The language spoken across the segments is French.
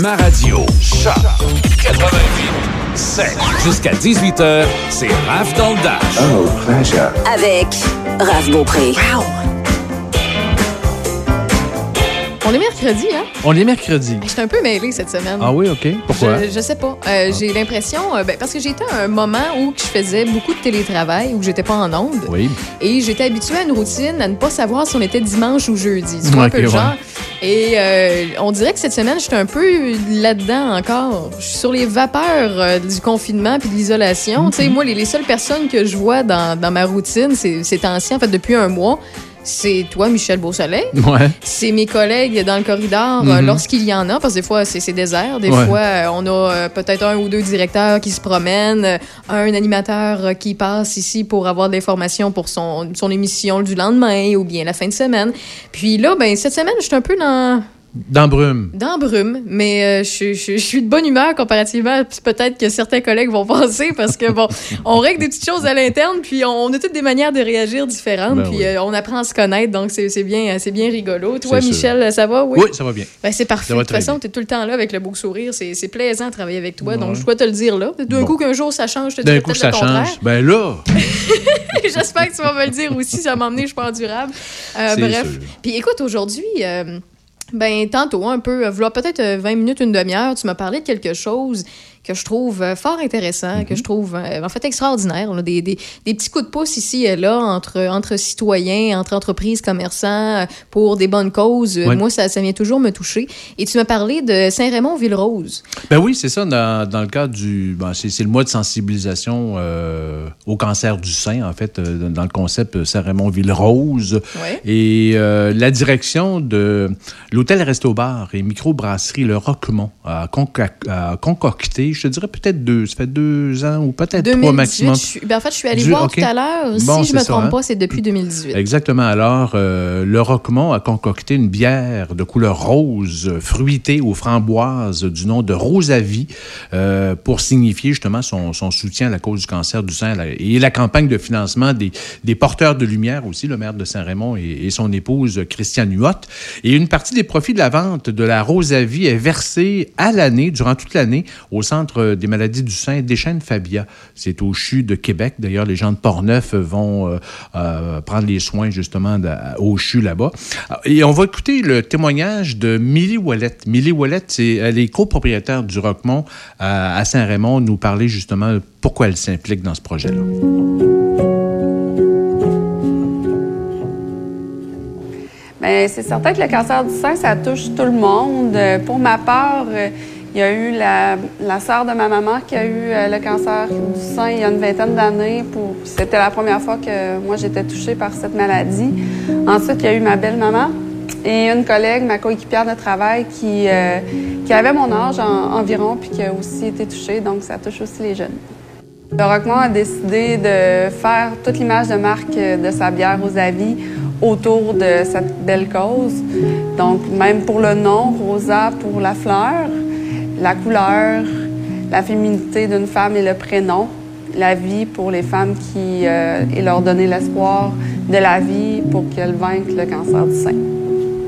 ma radio. Choc 88 7. Jusqu'à 18h, c'est Raph dans le Dash. Oh, pleasure. Avec Raph Beaupré. On est mercredi, hein? On est mercredi. J'étais un peu mêlée cette semaine. Ah oui, OK. Pourquoi? Je, je sais pas. Euh, J'ai l'impression, euh, ben, parce que j'étais à un moment où je faisais beaucoup de télétravail, où j'étais pas en onde. Oui. Et j'étais habituée à une routine, à ne pas savoir si on était dimanche ou jeudi. Tu vois un peu le ouais. Et euh, on dirait que cette semaine, j'étais un peu là-dedans encore. Je suis sur les vapeurs euh, du confinement puis de l'isolation. Tu sais, Mhm. moi, les, les seules personnes que je vois dans, dans ma routine, c'est ces temps-ci, en fait, depuis un mois, c'est toi, Michel Beausoleil. Ouais. C'est mes collègues dans le corridor euh, lorsqu'il y en a, parce que des fois, c'est désert. Des Mhm. Ouais. fois, euh, on a euh, peut-être un ou deux directeurs qui se promènent, un animateur qui passe ici pour avoir de l'information pour son, son émission du lendemain ou bien la fin de semaine. Puis là, ben, cette semaine, je suis un peu dans, Dans Brume. dans brume, mais euh, je, je- je suis de bonne humeur comparativement à peut-être que certains collègues vont penser parce que, bon, on règle des petites choses à l'interne, puis on, on a toutes des manières de réagir différentes, Ben puis oui. euh, on apprend à se connaître, donc c'est bien, c'est bien rigolo. Toi, sûr. Michel, ça va? Oui, ça va bien. Ben, c'est parfait. Ça De toute façon, tu es tout le temps là avec le beau sourire. C'est plaisant de travailler avec toi. Donc, je dois te le dire là. D'un Bon. coup, qu'un jour ça change, je te coup, peut-être ça le contraire. change. Ben là, J'espère que tu vas me le dire aussi. Ça m'a emmené, je suis pas endurable. Euh, C'est bref. Puis écoute, aujourd'hui, euh, ben, tantôt, un peu, euh, v'là peut-être euh, 20 minutes, une demi-heure, tu m'as parlé de quelque chose que je trouve euh, fort intéressant, Mhm. que je trouve euh, en fait extraordinaire. On a des, des, des petits coups de pouce ici et là entre, entre citoyens, entre entreprises, commerçants, euh, pour des bonnes causes. Moi, ça, ça vient toujours me toucher. Et tu m'as parlé de Saint-Raymond-Ville-Rose. ben oui, c'est ça. Dans, dans le cadre du. ben, c'est le mois de sensibilisation euh, au cancer du sein, en fait, dans le concept Saint-Raymond-Ville-Rose. Ouais. Et euh, la direction de l'hôtel-resto-bar et microbrasserie Le Roquemont a concocté, je te dirais peut-être deux, ça fait deux ans ou peut-être trois 2018, maximum. je suis- ben, en fait, je suis allée Du- voir tout à l'heure. Bon, si je me c'est ça, trompe hein? pas, c'est depuis 2018. Exactement. Alors, euh, le Roquemont a concocté une bière de couleur rose, fruitée aux framboises, du nom de Rosavie, euh, pour signifier justement son, son soutien à la cause du cancer du sein et la campagne de financement des, des porteurs de lumière aussi, le maire de Saint-Raymond et, et son épouse Christiane Huot. Et une partie des profits de la vente de la Rosavie est versée à l'année, durant toute l'année, au Centre des maladies du sein des Fabia. C'est au CHU de Québec. D'ailleurs, les gens de Portneuf vont euh, euh, prendre les soins justement au CHU là-bas. Et on va écouter le témoignage de Millie Wallet. Millie Wallet, c'est, elle est copropriétaire du Roquemont à, Saint-Raymond, nous parler justement pourquoi elle s'implique dans ce projet-là. Bien, c'est certain que le cancer du sein, ça touche tout le monde. Euh, Pour ma part, euh, il y a eu la, sœur de ma maman qui a eu euh, le cancer du sein il y a une vingtaine d'années. C'était la première fois que moi, j'étais touchée par cette maladie. Ensuite, il y a eu ma belle-maman et une collègue, ma coéquipière de travail, qui, euh, qui avait mon âge en- environ puis qui a aussi été touchée. Donc, ça touche aussi les jeunes. Le Roquemont a décidé de faire toute l'image de marque de sa bière aux avis autour de cette belle cause. Donc, même pour le nom, Rosa pour la fleur, la couleur, la féminité d'une femme et le prénom, la vie pour les femmes qui, euh, et leur donner l'espoir de la vie pour qu'elles vaincent le cancer du sein.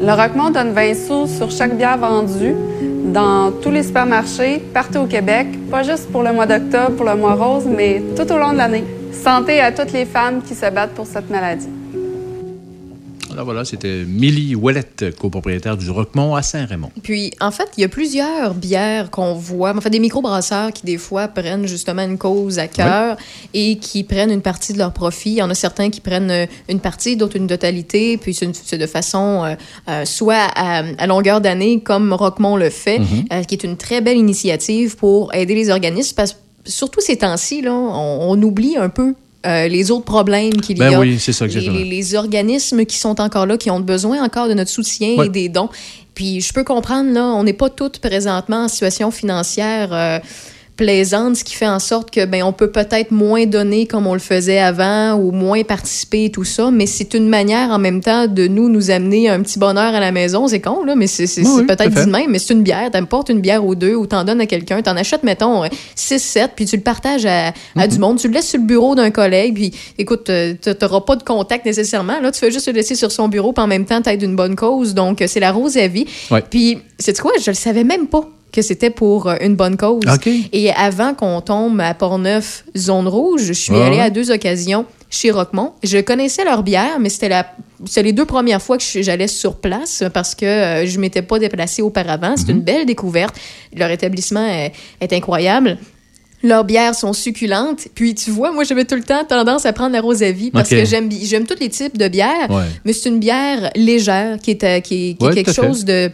Le Roquemont donne 20 sous sur chaque bière vendue dans tous les supermarchés partout au Québec, pas juste pour le mois d'octobre, pour le mois rose, mais tout au long de l'année. Santé à toutes les femmes qui se battent pour cette maladie. Alors voilà, c'était Millie Ouellette, copropriétaire du Roquemont à Saint-Raymond. Puis, en fait, il y a plusieurs bières qu'on voit, en fait, des microbrasseurs qui, des fois, prennent justement une cause à cœur et qui prennent une partie de leur profit. Il y en a certains qui prennent euh, une partie, d'autres une totalité, puis c'est de façon euh, euh, soit à, à longueur d'année, comme Roquemont le fait, euh, qui est une très belle initiative pour aider les organismes, parce que surtout ces temps-ci, on oublie un peu euh, les autres problèmes qu'il Ben y a. oui, c'est ça, les, les- les organismes qui sont encore là, qui ont besoin encore de notre soutien Ouais. et des dons. Puis je peux comprendre, là, on n'est pas toutes présentement en situation financière. euh, plaisante, ce qui fait en sorte que ben on peut peut-être moins donner comme on le faisait avant ou moins participer et tout ça, mais c'est une manière en même temps de nous nous amener un petit bonheur à la maison. C'est con là, mais c'est Oui, oui, peut-être dit de même, mais c'est une bière. T'apportes une bière ou deux ou t'en donnes à quelqu'un, t'en achètes mettons 6 7 puis tu le partages à, à Mm-hmm. du monde, tu le laisses sur le bureau d'un collègue puis écoute, euh, t'a- t'auras pas de contact nécessairement. Là, tu fais juste le laisser sur son bureau puis en même temps t'aides une bonne cause. Donc euh, c'est la rose à vie. Ouais. Puis c'est quoi, je le savais même pas que c'était pour euh, une bonne cause. Et avant qu'on tombe à Portneuf, zone rouge, je suis allée à deux occasions chez Roquemont. Je connaissais leur bière, mais c'était la c'est les deux premières fois que je- j'allais sur place parce que euh, je m'étais pas déplacée auparavant. C'est une belle découverte. Leur établissement est, est incroyable. Leurs bières sont succulentes. Puis tu vois, moi j'avais tout le temps tendance à prendre la rose à vie parce que j'aime tous les types de bières, Ouais. mais c'est une bière légère qui est, euh, qui est, qui est Ouais, quelque fait. chose de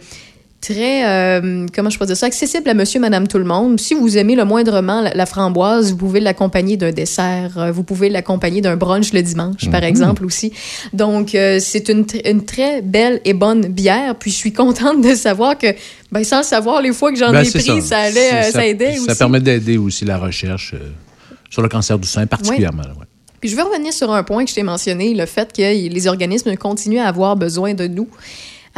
très, euh, comment je peux dire ça, accessible à monsieur, madame, tout le monde. Si vous aimez le moindrement la, la framboise, vous pouvez l'accompagner d'un dessert. euh, Vous pouvez l'accompagner d'un brunch le dimanche, Mhm. par exemple, aussi. Donc, euh, c'est une, une très belle et bonne bière. Puis, je suis contente de savoir que, ben, sans le savoir, les fois que j'en Ben, ai pris, ça, allait, euh, C'est- ça, aidait Ça aussi. permet d'aider aussi la recherche euh, sur le cancer du sein, particulièrement. ouais. Puis je veux revenir sur un point que je t'ai mentionné, le fait que les organismes continuent à avoir besoin de nous.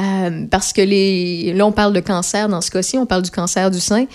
Euh, parce que les, là, on parle de cancer dans ce cas-ci, on parle du cancer du sein.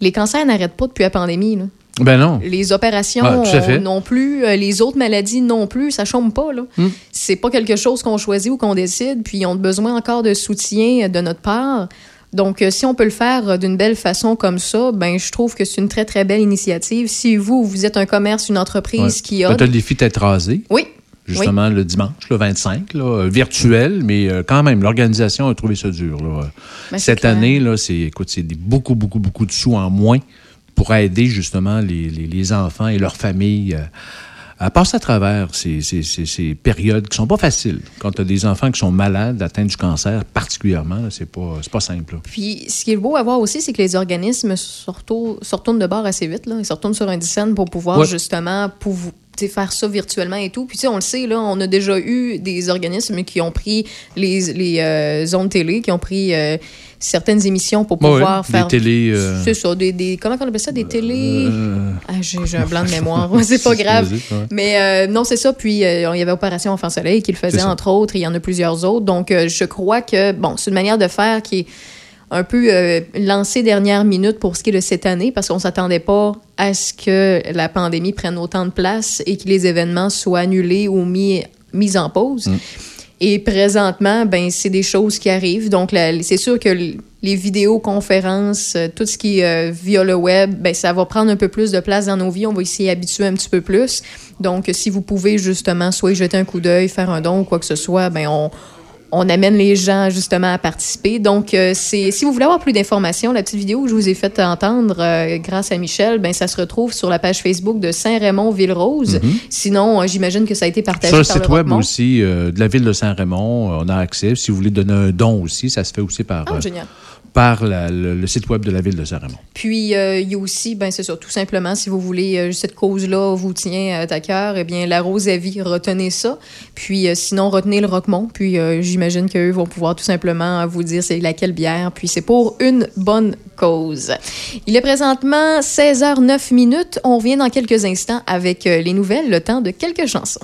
Les cancers n'arrêtent pas depuis la pandémie. là. Ben non. Les opérations Ah, non plus, euh, les autres maladies non plus, ça chôme pas. Là. Hmm. C'est pas quelque chose qu'on choisit ou qu'on décide, puis ils ont besoin encore de soutien de notre part. Donc, euh, si on peut le faire euh, d'une belle façon comme ça, ben je trouve que c'est une très, très belle initiative. Si vous, vous êtes un commerce, une entreprise Ouais. qui a... Ben, t'as le défi d'être rasé. Oui. Justement, le dimanche, le 25, là, euh, virtuel, mais euh, quand même, l'organisation a trouvé ça dur. là. Ben, Cette année, là, c'est, écoute, c'est des- beaucoup, beaucoup, beaucoup de sous en moins pour aider justement les, les- les enfants et leurs familles euh, à passer à travers ces, ces- ces- ces périodes qui sont pas faciles. Quand tu as des enfants qui sont malades, atteints du cancer particulièrement, c'est pas, c'est pas simple. là. Puis, ce qui est beau à voir aussi, c'est que les organismes se retournent, de bord assez vite. Là. Ils se retournent sur un dizaine pour pouvoir Ouais. justement pour faire ça virtuellement et tout. Puis, tu sais, on le sait, là, on a déjà eu des organismes qui ont pris les, les euh, zones télé, qui ont pris euh, certaines émissions pour pouvoir ouais, faire. Des télés. euh, C'est ça, des, des- Comment on appelle ça Des télés? euh, Ah, j'ai un blanc de mémoire. c'est pas grave. ouais. Mais non, c'est ça. Puis il y avait Opération Enfant Soleil qui le faisait, entre autres, et il y en a plusieurs autres. Donc, je crois que, bon, c'est une manière de faire qui est un peu euh, lancée dernière minute pour ce qui est de cette année, parce qu'on s'attendait pas à ce que la pandémie prenne autant de place et que les événements soient annulés ou mis, mis en pause. Mm. Et présentement, ben c'est des choses qui arrivent. Donc, c'est sûr que les vidéoconférences, euh, tout ce qui est euh, via le web, ben ça va prendre un peu plus de place dans nos vies. On va s'y habituer un petit peu plus. Donc, si vous pouvez justement soit y jeter un coup d'œil, faire un don ou quoi que ce soit, ben on on amène les gens justement à participer. Donc, euh, c'est si vous voulez avoir plus d'informations, la petite vidéo que je vous ai fait entendre euh, grâce à Michel, ben ça se retrouve sur la page Facebook de Saint-Raymond-Ville-Rose. Sinon, euh, j'imagine que ça a été partagé. Sur le par site web Roquemont. aussi de la ville de Saint-Raymond, on a accès. Si vous voulez donner un don aussi, ça se fait aussi par, Ah, génial. Par le, site web de la ville de Saint-Raymond. Puis, euh, il y a aussi, ben c'est ça, tout simplement, si vous voulez, euh, cette cause-là vous tient à cœur, eh bien, la Rose à vie, retenez ça. Puis, euh, sinon, retenez le Roquemont. Puis, j'imagine qu'eux vont pouvoir tout simplement vous dire c'est laquelle bière. Puis, c'est pour une bonne cause. Il est présentement 16h09 minutes. On revient dans quelques instants avec les nouvelles, le temps de quelques chansons.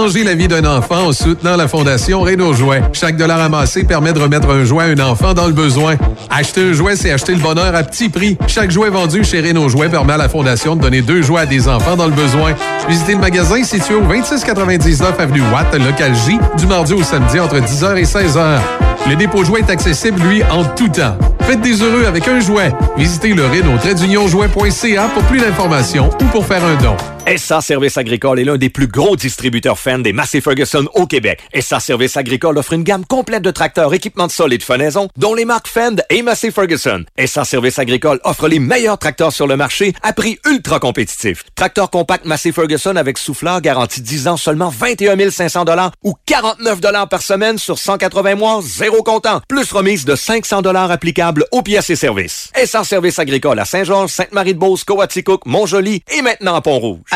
Changer la vie d'un enfant en soutenant la Fondation Renault Jouet. Chaque dollar amassé permet de remettre un jouet à un enfant dans le besoin. Acheter un jouet, c'est acheter le bonheur à petit prix. Chaque jouet vendu chez Renault Jouet permet à la Fondation de donner deux jouets à des enfants dans le besoin. Visitez le magasin situé au 2699 Avenue Watt, local J, du mardi au samedi entre 10h et 16h. Le dépôt jouet est accessible, lui, en tout temps. Faites des heureux avec un jouet. Visitez le Renault-jouet.ca pour plus d'informations ou pour faire un don. SA Service Agricole est l'un des plus gros distributeurs Fendt des Massey Ferguson au Québec. SA Service Agricole offre une gamme complète de tracteurs, équipements de sol et de fenaison, dont les marques Fend et Massey Ferguson. SA Service Agricole offre les meilleurs tracteurs sur le marché à prix ultra compétitif. Tracteur compact Massey Ferguson avec souffleur garanti 10 ans seulement 21 500 ou 49 par semaine sur 180 mois, zéro comptant. Plus remise de 500 applicable aux pièces et services. SA Service Agricole à Saint-Georges, Sainte-Marie-de-Beauce, Coaticook, Montjoli et maintenant à Pont-Rouge.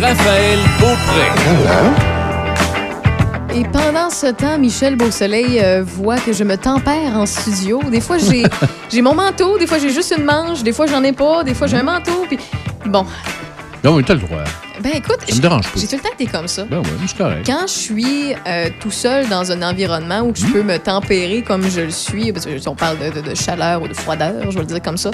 Raphaël Beaupré. Et pendant ce temps, Michel Beausoleil euh, voit que je me tempère en studio. Des fois, j'ai j'ai mon manteau, des fois, j'ai juste une manche, des fois, j'en ai pas, des fois, j'ai un manteau. Puis bon, Non, mais t'as le droit. ben écoute, Ça me dérange pas. j'ai tout le temps été comme ça. Ben oui, c'est correct. Quand je suis euh, tout seul dans un environnement où je peux me tempérer comme je le suis, parce que on parle de, de- de chaleur ou de froideur, je vais le dire comme ça,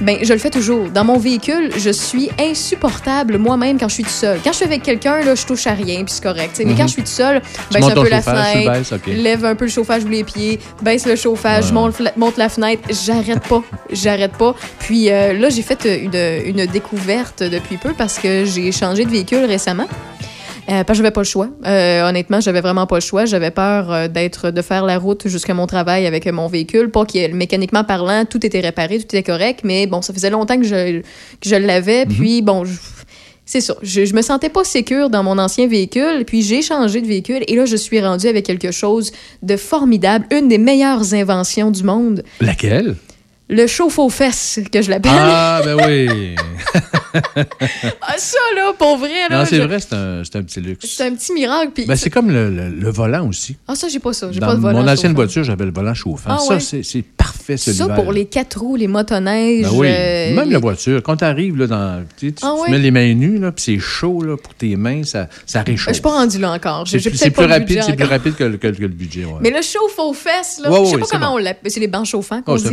ben je le fais toujours. Dans mon véhicule, je suis insupportable moi-même quand je suis tout seul. Quand je suis avec quelqu'un, là, je touche à rien, puis c'est correct. Mais quand je suis tout seul, baisse montes un peu la fenêtre, baisses, ok. lève un peu le chauffage ou les pieds, baisse le chauffage, Ouais. monte, la- monte la fenêtre, j'arrête pas, j'arrête pas. Puis euh, là, j'ai fait une, une découverte depuis peu parce que j'ai changé de véhicule récemment. Euh, parce que j'avais pas le choix. Euh, honnêtement, j'avais vraiment pas le choix. J'avais peur euh, d'être, de faire la route jusqu'à mon travail avec mon véhicule. Pas qu'il mécaniquement parlant, tout était réparé, tout était correct, mais bon, ça faisait longtemps que je, que je l'avais. Puis bon, je- c'est ça. Je, je me sentais pas sécure dans mon ancien véhicule, puis j'ai changé de véhicule et là, je suis rendue avec quelque chose de formidable, une des meilleures inventions du monde, Laquelle? le chauffe-aux-fesses, que je l'appelle. Ah, ben oui. Ah, ça, là, pour vrai, là. non, c'est je- vrai, c'est un, c'est un petit luxe. C'est un petit miracle. Puis Ben, c'est comme le, le- le volant aussi. Ah, ça, j'ai pas ça. J'ai pas de volant. mon ancienne chauffant. voiture, j'avais le volant chauffant. Ah ça, ouais? c'est, c'est parfait, ce Ça, pour les quatre roues, les motoneiges. Ben oui, euh, même les- la voiture. Quand tu arrives là, dans, tu, Ah tu ouais? mets les mains nues, là, puis c'est chaud là, pour tes mains, ça, ça Je réchauffe. suis pas rendue là encore. C'est, plus- rapide, c'est plus rapide que, le- que le- que le budget. Ouais. Mais le chauffe aux fesses, là, je sais pas comment on l'appelle. C'est les bancs chauffants qu'on Oh, dit.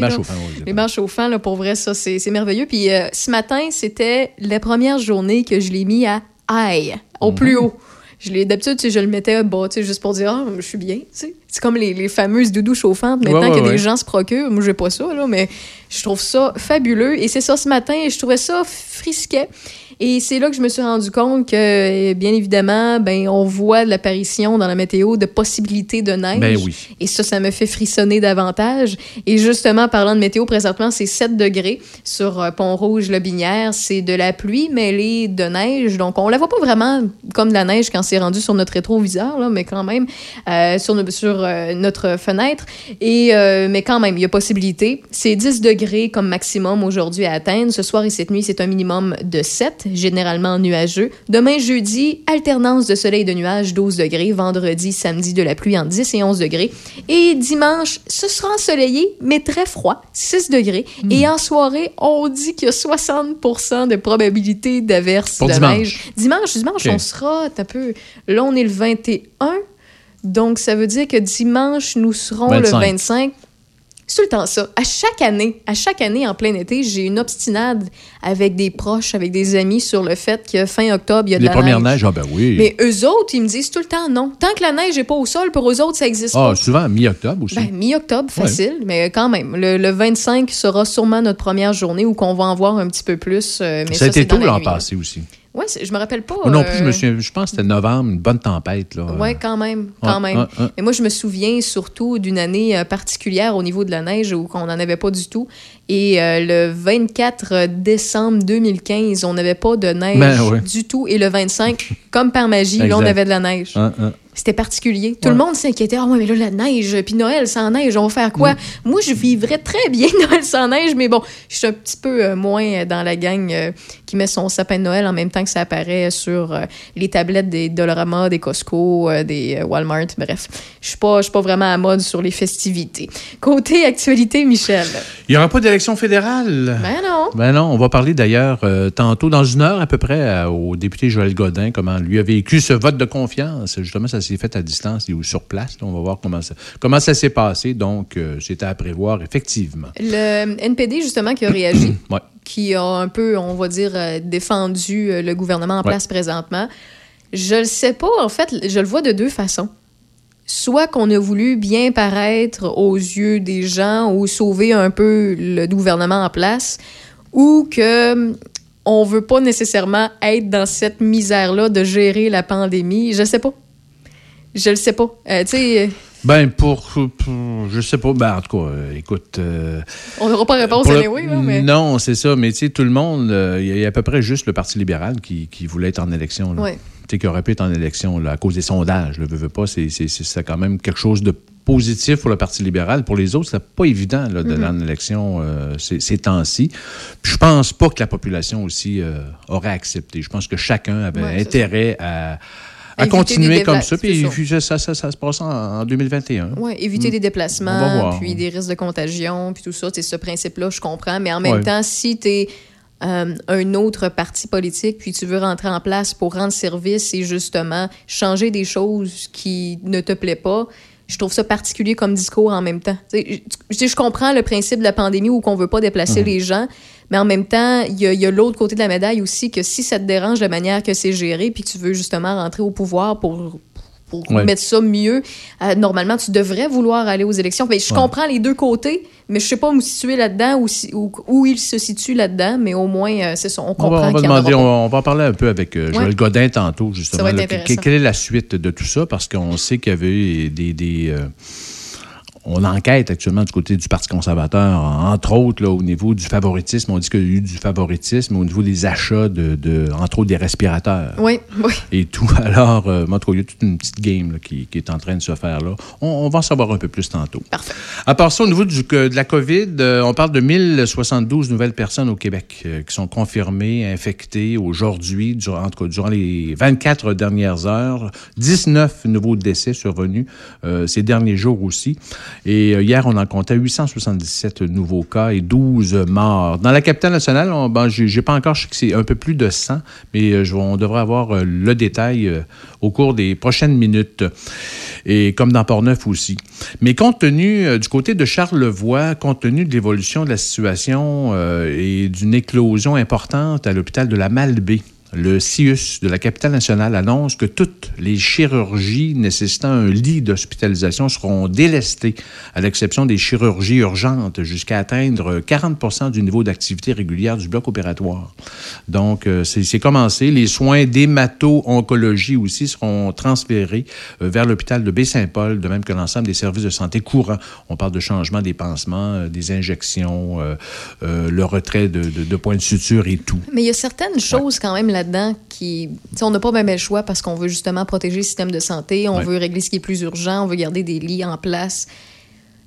Les bancs chauffants, là, pour vrai, ça, c'est c'est merveilleux. Puis euh, ce matin, c'était la première journée que je l'ai mis à high, au Mhm. plus haut. Je l'ai d'habitude, tu sais, je le mettais bas, tu sais, juste pour dire, ah, je suis bien, tu sais. C'est comme les, les fameuses doudous chauffantes maintenant Ouais, ouais, que ouais. des gens se procurent. Moi, j'ai pas ça, là, mais je trouve ça fabuleux. Et c'est ça ce matin, et je trouvais ça frisquet. Et c'est là que je me suis rendu compte que, euh, bien évidemment, ben, on voit l'apparition dans la météo de possibilités de neige. Ben oui. Et ça, ça me fait frissonner davantage. Et justement, parlant de météo, présentement, c'est 7 degrés sur euh, Pont-Rouge-Lobinière. C'est de la pluie mêlée de neige. Donc, on la voit pas vraiment comme de la neige quand c'est rendu sur notre rétroviseur, là, mais quand même euh, sur, no- sur euh, notre fenêtre. Et, euh, mais quand même, il y a possibilité. C'est 10 degrés comme maximum aujourd'hui à atteindre. Ce soir et cette nuit, c'est un minimum de 7, généralement nuageux. Demain, jeudi, alternance de soleil et de nuages, 12 degrés. Vendredi, samedi, de la pluie entre 10 et 11 degrés. Et dimanche, ce sera ensoleillé, mais très froid, 6 degrés. Hmm. Et en soirée, on dit qu'il y a 60% de probabilité d'averse de dimanche. neige. Dimanche, dimanche, on sera un peu... Là, on est le 21. Donc, ça veut dire que dimanche, nous serons 25. le 25. C'est tout le temps ça. À chaque année, à chaque année en plein été, j'ai une obstinade avec des proches, avec des amis sur le fait que fin octobre, il y a de Les la premières neige. neiges, ah ben oui. Mais eux autres, ils me disent tout le temps non. Tant que la neige n'est pas au sol, pour eux autres, ça existe Ah, pas. souvent mi-octobre aussi. Ben, mi-octobre, facile, mais quand même. Le, le 25 sera sûrement notre première journée où qu'on va en voir un petit peu plus. euh, mais ça a été tôt la l'an passé aussi. C'est- je me rappelle pas. Moi non plus, je euh, me souviens, je pense que c'était novembre, une bonne tempête. Là. Oui, quand même, quand même. Mais moi, je me souviens surtout d'une année euh, particulière au niveau de la neige où on n'en avait pas du tout. Et euh, le 24 décembre 2015, on n'avait pas de neige Ben, ouais. du tout. Et le 25, comme par magie, là, on avait de la neige. C'était particulier. Tout le monde s'inquiétait. Ah ouais, mais là, la neige, puis Noël sans neige, on va faire quoi? Mm. Moi, je vivrais très bien Noël sans neige, mais bon, je suis un petit peu euh, moins dans la gang qui met son sapin de Noël en même temps que ça apparaît sur euh, les tablettes des Dollarama, des Costco, euh, des euh, Walmart. Bref, je suis pas, je suis pas vraiment à mode sur les festivités. Côté actualité, Michel. Il n'y aura pas d'élection fédérale? Ben non. Ben non, on va parler d'ailleurs tantôt, dans une heure à peu près, au député Joël Godin, comment lui a vécu ce vote de confiance. Justement, ça s'est fait à distance ou sur place. là. on va voir comment ça, comment ça s'est passé. Donc, c'était à prévoir, effectivement. Le NPD, justement, qui a réagi. Ouais. Qui a un peu, on va dire, euh, défendu euh, le gouvernement en Ouais. place présentement. Je le sais pas, en fait, je le vois de deux façons. Soit qu'on a voulu bien paraître aux yeux des gens ou sauver un peu le gouvernement en place, ou que hum, on veut pas nécessairement être dans cette misère-là de gérer la pandémie. Je sais pas. Je le sais pas. Euh, tu sais, Ben, pour, pour- Je sais pas. Ben, en tout cas, euh, écoute. euh, on n'aura pas réponse le- anyway, là, mais... Non, c'est ça. Mais tu sais, tout le monde, euh, il y a- il y, a à peu près juste le Parti libéral qui, qui voulait être en élection. là. Ouais. Tu sais, qui aurait pu être en élection là, à cause des sondages. Le veut, veut pas, c'est quand même quelque chose de positif pour le Parti libéral. Pour les autres, c'est pas évident là, Mm-hmm. d'aller en élection euh, ces, ces temps-ci. Puis je pense pas que la population aussi euh, aurait accepté. Je pense que chacun avait Ouais, intérêt à, à continuer des comme ça. Puis ça. ça, ça, ça, se passe en, en 2021. Oui, éviter des On va déplacements, puis des risques de contagion, puis tout ça. C'est ce principe-là, je comprends. Mais en même Ouais. temps, si tu es un autre parti politique, puis tu veux rentrer en place pour rendre service et justement changer des choses qui ne te plaît pas, je trouve ça particulier comme discours en même temps. Je comprends le principe de la pandémie où qu'on veut pas déplacer Mhm. les gens, mais en même temps, il y a, il y a l'autre côté de la médaille aussi que si ça te dérange de la manière que c'est géré, puis que tu veux justement rentrer au pouvoir pour pour Ouais. mettre ça mieux. Euh, normalement, tu devrais vouloir aller aux élections. Mais je Ouais. comprends les deux côtés, mais je sais pas où me situer là-dedans, ou si- où, où il se situe là-dedans, mais au moins, euh, c'est ça, on On comprend va, on va y en demander, aura on va, on va en parler un peu avec euh, Joël Ouais. Godin tantôt, justement. Ça va être là, quelle est la suite de tout ça? Parce qu'on sait qu'il y avait des. des, on enquête actuellement du côté du Parti conservateur, entre autres là, au niveau du favoritisme. On dit qu'il y a eu du favoritisme au niveau des achats, de, de- entre autres des respirateurs Oui, oui. et tout. Alors, euh, en tout cas, il y a toute une petite game là, qui, qui est en train de se faire là. On, on va en savoir un peu plus tantôt. Parfait. À part ça, au niveau du- que- de la COVID, euh, on parle de 1072 nouvelles personnes au Québec euh, qui sont confirmées, infectées aujourd'hui, durant, en tout cas, durant les 24 dernières heures. 19 nouveaux décès survenus euh, ces derniers jours aussi. Et euh, hier, on en comptait 877 nouveaux cas et 12 morts. Dans la capitale nationale, on, ben, j'ai pas encore, je c'est un peu plus de 100, mais euh, je- on devrait avoir euh, le détail au cours des prochaines minutes. Et comme dans Port-Neuf aussi. Mais compte tenu du côté de Charlevoix, compte tenu de l'évolution de la situation et d'une éclosion importante à l'hôpital de la Malbaie, le CIUS de la capitale nationale annonce que toutes les chirurgies nécessitant un lit d'hospitalisation seront délestées, à l'exception des chirurgies urgentes, jusqu'à atteindre 40% du niveau d'activité régulière du bloc opératoire. Donc, euh, c'est commencé. Les soins d'hémato-oncologie aussi seront transférés euh, vers l'hôpital de Baie-Saint-Paul, de même que l'ensemble des services de santé courants. On parle de changement des pansements, euh, des injections, euh, euh, le retrait de, de- de points de suture et tout. Mais il y a certaines choses quand même là-dedans qui. on n'a pas même le choix parce qu'on veut justement protéger le système de santé, on Ouais. veut régler ce qui est plus urgent, on veut garder des lits en place.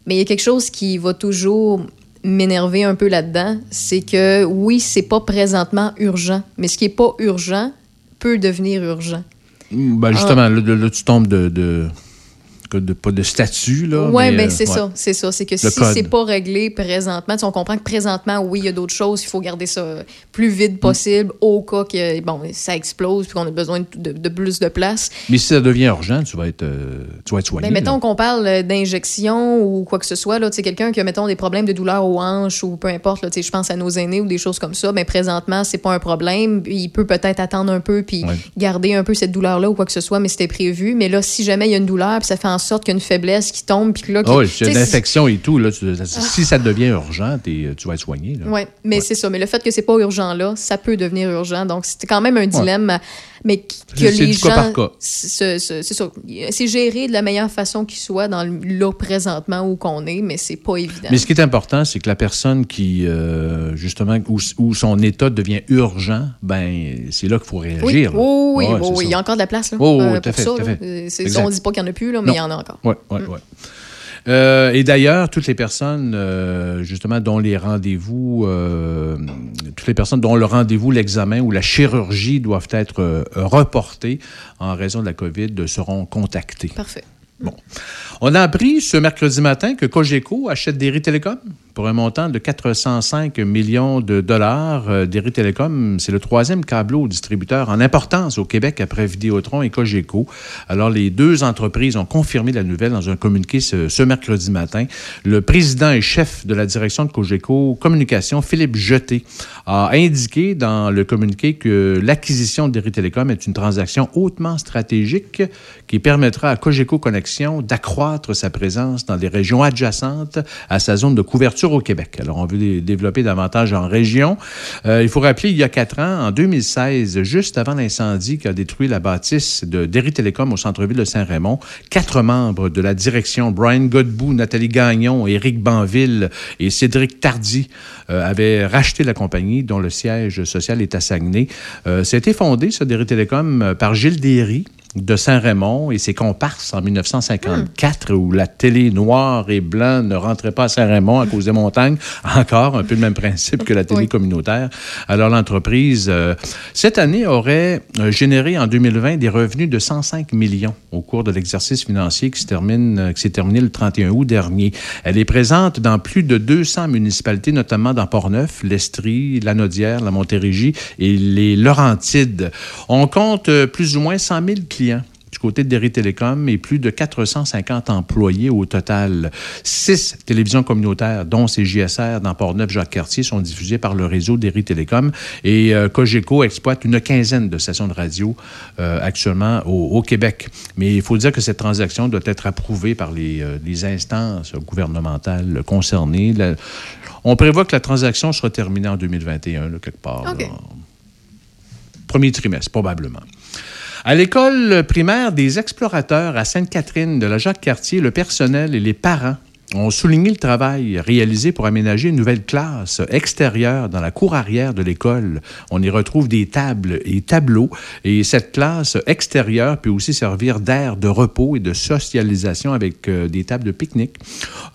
Mais il y a quelque chose qui va toujours m'énerver un peu là-dedans, c'est que oui, c'est pas présentement urgent, mais ce qui est pas urgent peut devenir urgent. Ben justement, là, là, tu tombes de, de, de- pas de statut, là. Oui, mais, ben euh, c'est ouais. ça, c'est ça. C'est que Le si c'est pas réglé présentement, on comprend que présentement, oui, il y a d'autres choses, il faut garder ça plus vide possible au cas que bon, ça explose puis qu'on a besoin de, plus de place. Mais si ça devient urgent, tu vas être, euh, tu vas être soigné. Mais mettons là. qu'on parle d'injection ou quoi que ce soit, là, quelqu'un qui a, mettons, des problèmes de douleur aux hanches ou peu importe, là, tu sais, je pense à nos aînés ou des choses comme ça, mais présentement, c'est pas un problème. Il peut peut-être attendre un peu puis Ouais. garder un peu cette douleur-là ou quoi que ce soit, mais c'était prévu. Mais là, si jamais il y a une douleur puis ça fait en en sorte qu'il y a une faiblesse qui tombe, puis que là... Ah tu c'est une infection et tout. Là, tu- si ça devient urgent, t'es- tu vas être soigné. Oui, mais c'est ça. Mais le fait que c'est pas urgent là, ça peut devenir urgent. Donc, c'est quand même un dilemme, mais que les gens... C'est ça. C'est géré de la meilleure façon qui soit dans le là présentement où qu'on est, mais c'est pas évident. Mais ce qui est important, c'est que la personne qui, euh, justement, où, où son état devient urgent, ben c'est là qu'il faut réagir. oui, oui, oui, il y a encore de la place là, Oh, euh, tout à fait, ça. tout fait. Euh. On dit pas qu'il y en a plus, là, mais Non. il y en a encore. Oui, oui, oui. Euh, et d'ailleurs, toutes les personnes, euh, justement, dont les rendez-vous, euh, toutes les personnes dont le rendez-vous, l'examen ou la chirurgie doivent être reportés en raison de la COVID seront contactés. Parfait. On a appris ce mercredi matin que Cogeco achète Derry Télécom pour un montant de 405 millions de dollars. Euh, Derry Télécom, c'est le troisième câbleau distributeur en importance au Québec après Vidéotron et Cogeco. Alors, les deux entreprises ont confirmé la nouvelle dans un communiqué ce, mercredi matin. Le président et chef de la direction de Cogeco Communication, Philippe Jeté, a indiqué dans le communiqué que l'acquisition de Derry Télécom est une transaction hautement stratégique qui permettra à Cogeco Connexion d'accroître sa présence dans les régions adjacentes à sa zone de couverture au Québec. Alors, on veut les développer davantage en région. Euh, il faut rappeler, il y a quatre ans, en 2016, juste avant l'incendie qui a détruit la bâtisse de Derry Télécom au centre-ville de Saint-Raymond, quatre membres de la direction, Brian Godbout, Nathalie Gagnon, Éric Banville et Cédric Tardy, euh, avaient racheté la compagnie dont le siège social est à Saguenay. Euh, été fondé, ça, Derry Télécom, euh, par Gilles Derry de Saint-Raymond et ses comparses en 1954 où la télé noire et blanc ne rentrait pas à Saint-Raymond à cause des montagnes. Encore un peu le même principe que la télé Oui. communautaire. Alors l'entreprise, euh, cette année, aurait euh, généré en 2020 des revenus de 105 millions au cours de l'exercice financier qui termine, euh, qui s'est terminé le 31 août dernier. Elle est présente dans plus de 200 municipalités, notamment dans Portneuf, l'Estrie, la Naudière, la Montérégie et les Laurentides. On compte plus ou moins 100 000 clients du côté de Derry Télécom et plus de 450 employés au total. Six télévisions communautaires, dont ces JSR dans Portneuf-Jacques-Cartier, sont diffusées par le réseau Derry Télécom et euh, Cogeco exploite une quinzaine de stations de radio euh, actuellement au, au Québec. Mais il faut dire que cette transaction doit être approuvée par les, euh, les instances gouvernementales concernées. La- on prévoit que la transaction sera terminée en 2021, là, quelque part. Premier trimestre, probablement. À l'école primaire des explorateurs à Sainte-Catherine de la Jacques-Cartier, le personnel et les parents ont souligné le travail réalisé pour aménager une nouvelle classe extérieure dans la cour arrière de l'école. On y retrouve des tables et tableaux et cette classe extérieure peut aussi servir d'aire de repos et de socialisation avec euh, des tables de pique-nique.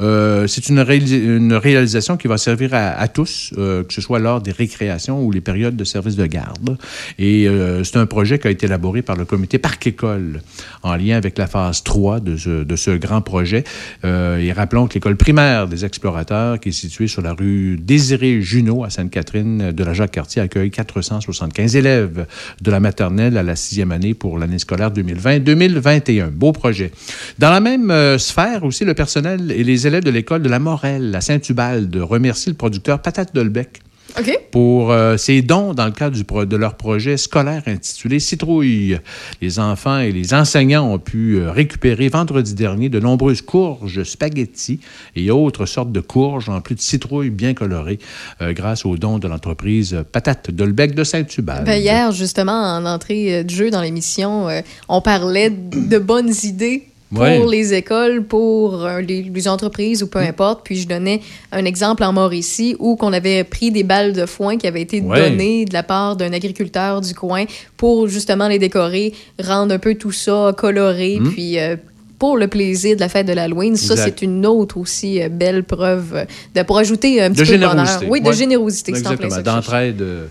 Euh, c'est une, réalis- une réalisation qui va servir à, tous, euh, que ce soit lors des récréations ou les périodes de service de garde. Et c'est un projet qui a été élaboré par le comité Parc-École en lien avec la phase 3 de ce, de ce grand projet. Et rappelons que l'école primaire des explorateurs, qui est située sur la rue Désiré Junot à Sainte-Catherine de la Jacques-Cartier, accueille 475 élèves de la maternelle à la sixième année pour l'année scolaire 2020-2021. Beau projet. Dans la même euh, sphère aussi, le personnel et les élèves de l'école de la Morelle à Saint-Ubalde remercient le producteur Patate Dolbec Pour euh, ses dons dans le cadre du pro- de leur projet scolaire intitulé Citrouille. Les enfants et les enseignants ont pu euh, récupérer vendredi dernier de nombreuses courges, spaghettis et autres sortes de courges en plus de citrouilles bien colorées euh, grâce aux dons de l'entreprise Patate Dolbec de Saint-Hubert. Ben, hier, justement, en entrée euh, de jeu dans l'émission, euh, on parlait de bonnes idées pour Ouais. les écoles, pour euh, les, les entreprises ou peu Mm. importe. Puis je donnais un exemple en Mauricie où qu'on avait pris des balles de foin qui avaient été Ouais. données de la part d'un agriculteur du coin pour justement les décorer, rendre un peu tout ça coloré, Mm. puis... euh, pour le plaisir de la fête de l'Halloween, ça, c'est une autre aussi euh, belle preuve de, pour ajouter un petit de peu de bonheur. générosité. Oui, de Ouais. générosité. Exactement, d'entraide euh,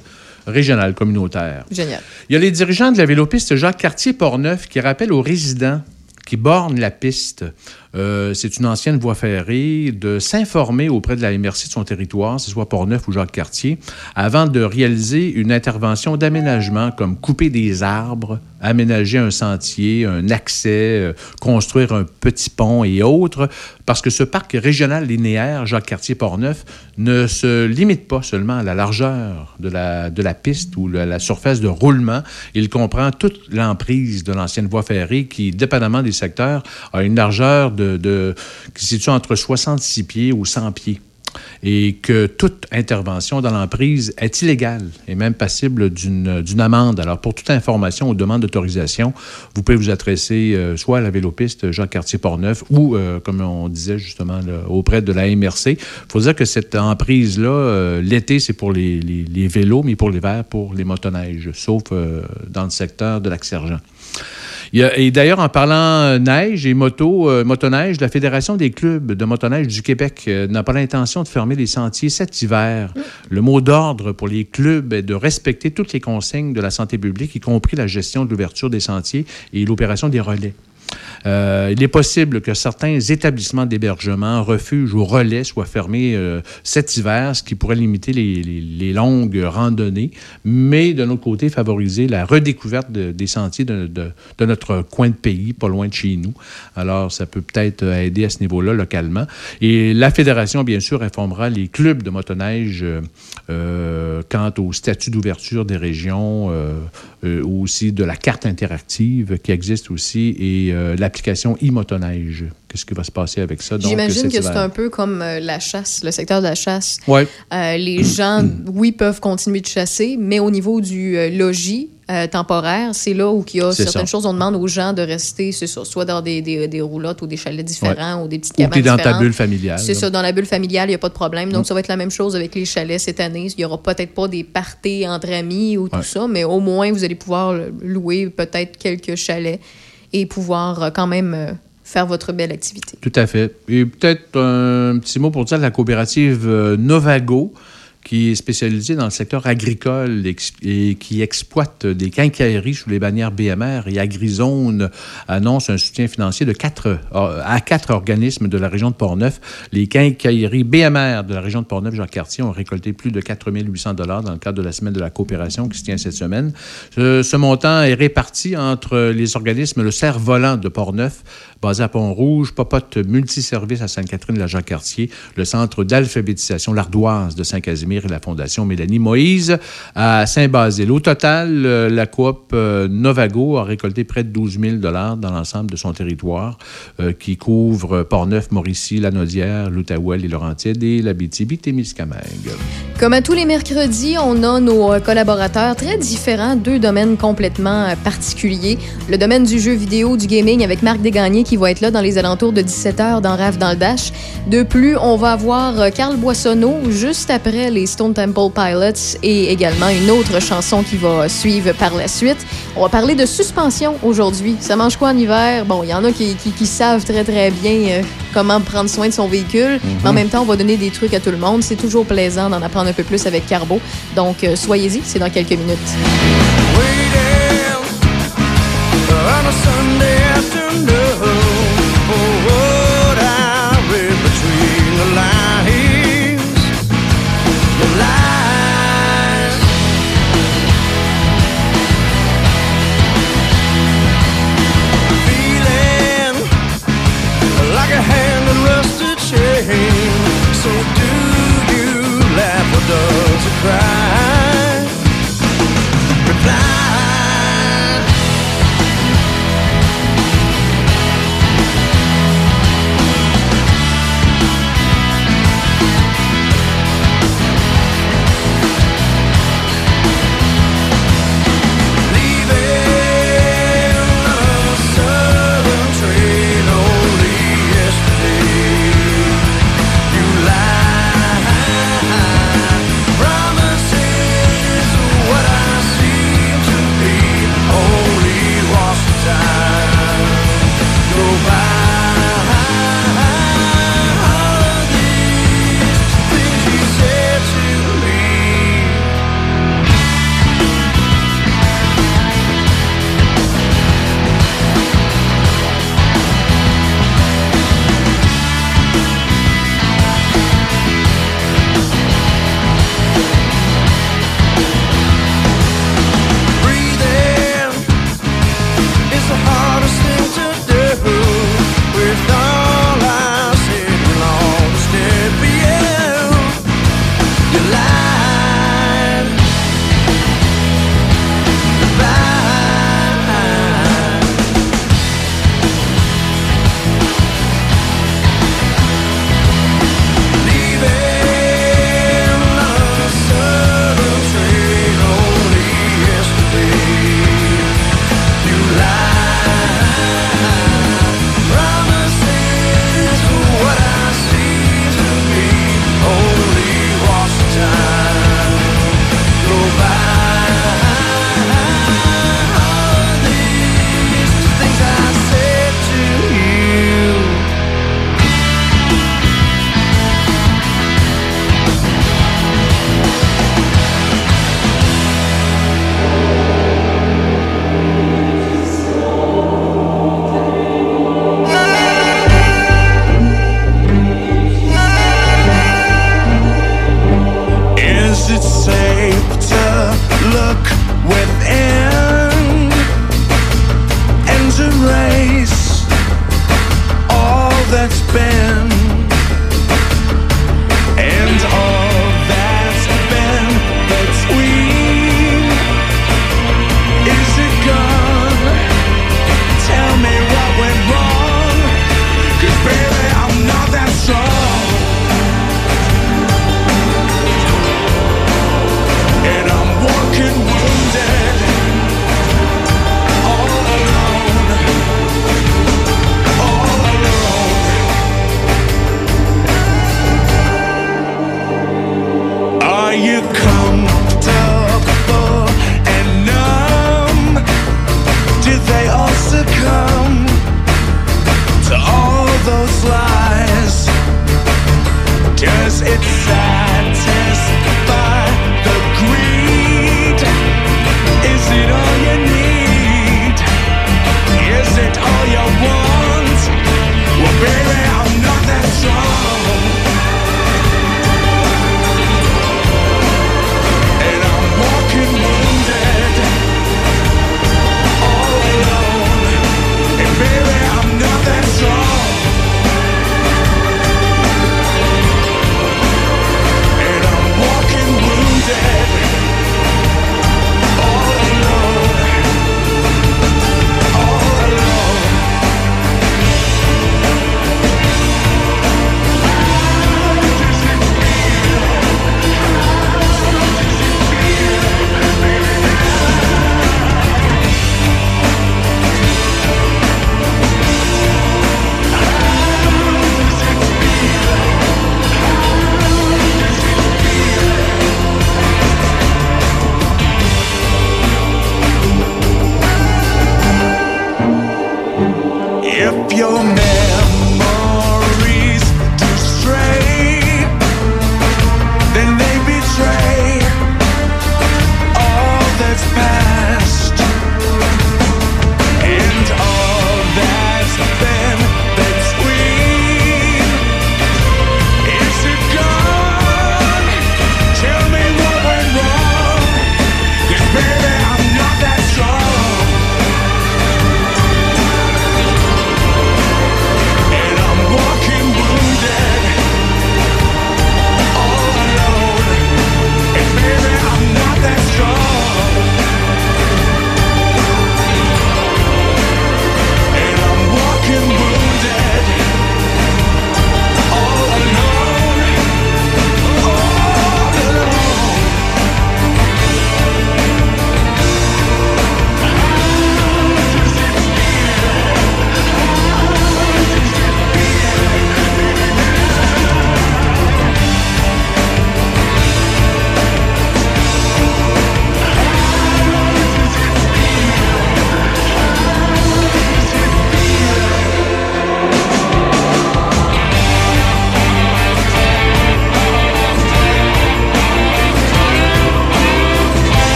régionale, communautaire. Génial. Il y a les dirigeants de la vélopiste Jacques Cartier-Portneuf qui rappellent aux résidents qui bornent la piste Euh, c'est une ancienne voie ferrée de s'informer auprès de la MRC de son territoire, que ce soit Port-Neuf ou Jacques-Cartier, avant de réaliser une intervention d'aménagement comme couper des arbres, aménager un sentier, un accès, euh, construire un petit pont et autres, parce que ce parc régional linéaire Jacques-Cartier-Portneuf ne se limite pas seulement à la largeur de la, piste ou la, la surface de roulement, il comprend toute l'emprise de l'ancienne voie ferrée qui, dépendamment des secteurs, a une largeur de, qui se situe entre 66 pieds ou 100 pieds et que toute intervention dans l'emprise est illégale et même passible d'une amende. Alors, pour toute information ou demande d'autorisation, vous pouvez vous adresser euh, soit à la vélopiste Jean-Cartier-Portneuf ou, euh, comme on disait justement, auprès de la MRC. Il faut dire que cette emprise-là, euh, l'été, c'est pour les, vélos, mais pour l'hiver, pour les motoneiges, sauf dans le secteur de Lac-Sergent. Il y a- et d'ailleurs, en parlant euh, neige et moto, euh, motoneige, la Fédération des clubs de motoneige du Québec euh, n'a pas l'intention de fermer les sentiers cet hiver. Le mot d'ordre pour les clubs est de respecter toutes les consignes de la santé publique, y compris la gestion de l'ouverture des sentiers et l'opération des relais. Euh, il est possible que certains établissements d'hébergement, refuges ou relais soient fermés euh, cet hiver, ce qui pourrait limiter les, longues randonnées, mais d'un autre côté, favoriser la redécouverte de- des sentiers de, notre coin de pays, pas loin de chez nous. Alors, ça peut peut-être aider à ce niveau-là localement. Et la Fédération, bien sûr, informera les clubs de motoneige euh, quant au statut d'ouverture des régions, aussi de la carte interactive qui existe aussi, et euh, l'application e-motoneige. Qu'est-ce qui va se passer avec ça? J'imagine que c'est un peu comme euh, la chasse, le secteur de la chasse. Ouais. Euh, les gens, oui, peuvent continuer de chasser, mais au niveau du logis euh, temporaire, c'est là où il y a certaines ça. choses. On demande aux gens de rester, c'est ça, soit dans des, des, des roulottes ou des chalets différents ou des petites Ou cabanes t'es dans ta bulle familiale. C'est ça, dans la bulle familiale, il n'y a pas de problème. Donc, Mm. ça va être la même chose avec les chalets cette année. Il n'y aura peut-être pas des parties entre amis ou tout ça, mais au moins, vous allez pouvoir louer peut-être quelques chalets et pouvoir euh, quand même euh, faire votre belle activité. Tout à fait. Et peut-être un petit mot pour dire la coopérative euh, Novago, qui est spécialisée dans le secteur agricole et qui exploite des quincailleries sous les bannières BMR et AgriZone annonce un soutien financier de quatre, euh, à quatre organismes de la région de Portneuf. Les quincailleries BMR de la région de Portneuf-Jacques-Cartier ont récolté plus de 4 800 dans le cadre de la semaine de la coopération qui se tient cette semaine. Ce, montant est réparti entre les organismes Le Cerf-Volant de Portneuf, basé à Pont-Rouge, Popote Multiservice à Sainte-Catherine, la Jacques-Cartier, le Centre d'alphabétisation L'Ardoise de Saint-Casimir et la Fondation Mélanie Moïse à Saint-Basile. Au total, euh, la coop euh, Novago a récolté près de 12 000 dans l'ensemble de son territoire, euh, qui couvre Portneuf, Mauricie, Lanaudière, l'Outaouais, et Laurentides et la témiscamingue Comme à tous les mercredis, on a nos collaborateurs très différents, deux domaines complètement particuliers. Le domaine du jeu vidéo, du gaming avec Marc Desgagnés qui va être là dans les alentours de 17h dans Rave dans le Dash. De plus, on va avoir Carl Boissonneau juste après les Stone Temple Pilots et également une autre chanson qui va suivre par la suite. On va parler de suspension aujourd'hui. Ça mange quoi en hiver? Bon, il y en a qui, qui- qui savent très très bien euh, comment prendre soin de son véhicule, mais en même temps, on va donner des trucs à tout le monde. C'est toujours plaisant d'en apprendre un peu plus avec Carbo. Donc, euh, soyez-y, c'est dans quelques minutes. on a Sunday afternoon love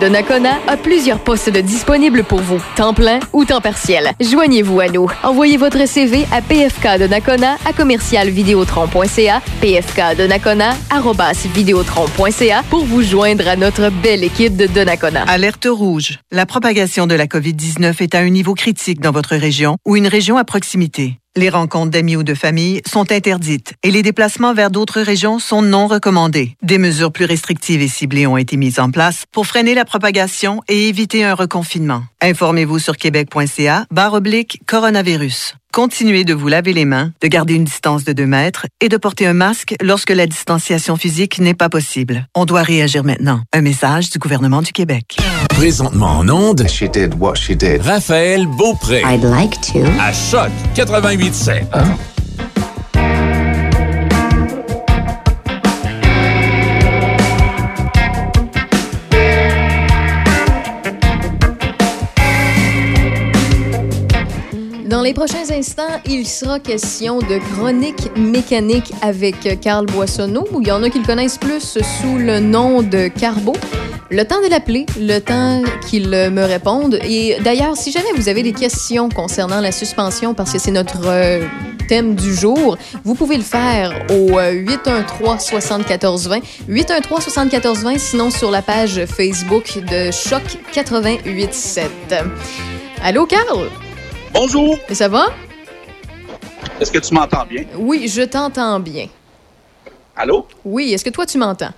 De Nakona a plusieurs postes disponibles pour vous, temps plein ou temps partiel. Joignez-vous à nous. Envoyez votre CV à PFK de Nakona à commercialvidéotron.ca, PFK arobase vidéotron.ca pour vous joindre à notre belle équipe de Donnacona. Alerte rouge. La propagation de la COVID-19 est à un niveau critique dans votre région ou une région à proximité. Les rencontres d'amis ou de famille sont interdites et les déplacements vers d'autres régions sont non recommandés. Des mesures plus restrictives et ciblées ont été mises en place pour freiner la propagation et éviter un reconfinement. Informez-vous sur québec.ca barre oblique coronavirus. Continuez de vous laver les mains, de garder une distance de 2 mètres et de porter un masque lorsque la distanciation physique n'est pas possible. On doit réagir maintenant. Un message du gouvernement du Québec. Présentement en onde, Raphaël Beaupré. I'd like to. À Choc 88.7. Dans les prochains instants, il sera question de chronique mécanique avec Carl Boissonneau. Il y en a qui le connaissent plus sous le nom de Carbo. Le temps de l'appeler, le temps qu'il me réponde. Et d'ailleurs, si jamais vous avez des questions concernant la suspension, parce que c'est notre euh, thème du jour, vous pouvez le faire au euh, 813-7420. 813-7420, sinon sur la page Facebook de Choc 887. Allô, Carl? Bonjour. Ça va? Est-ce que tu m'entends bien? Oui, je t'entends bien. Allô? Oui, est-ce que toi, tu m'entends?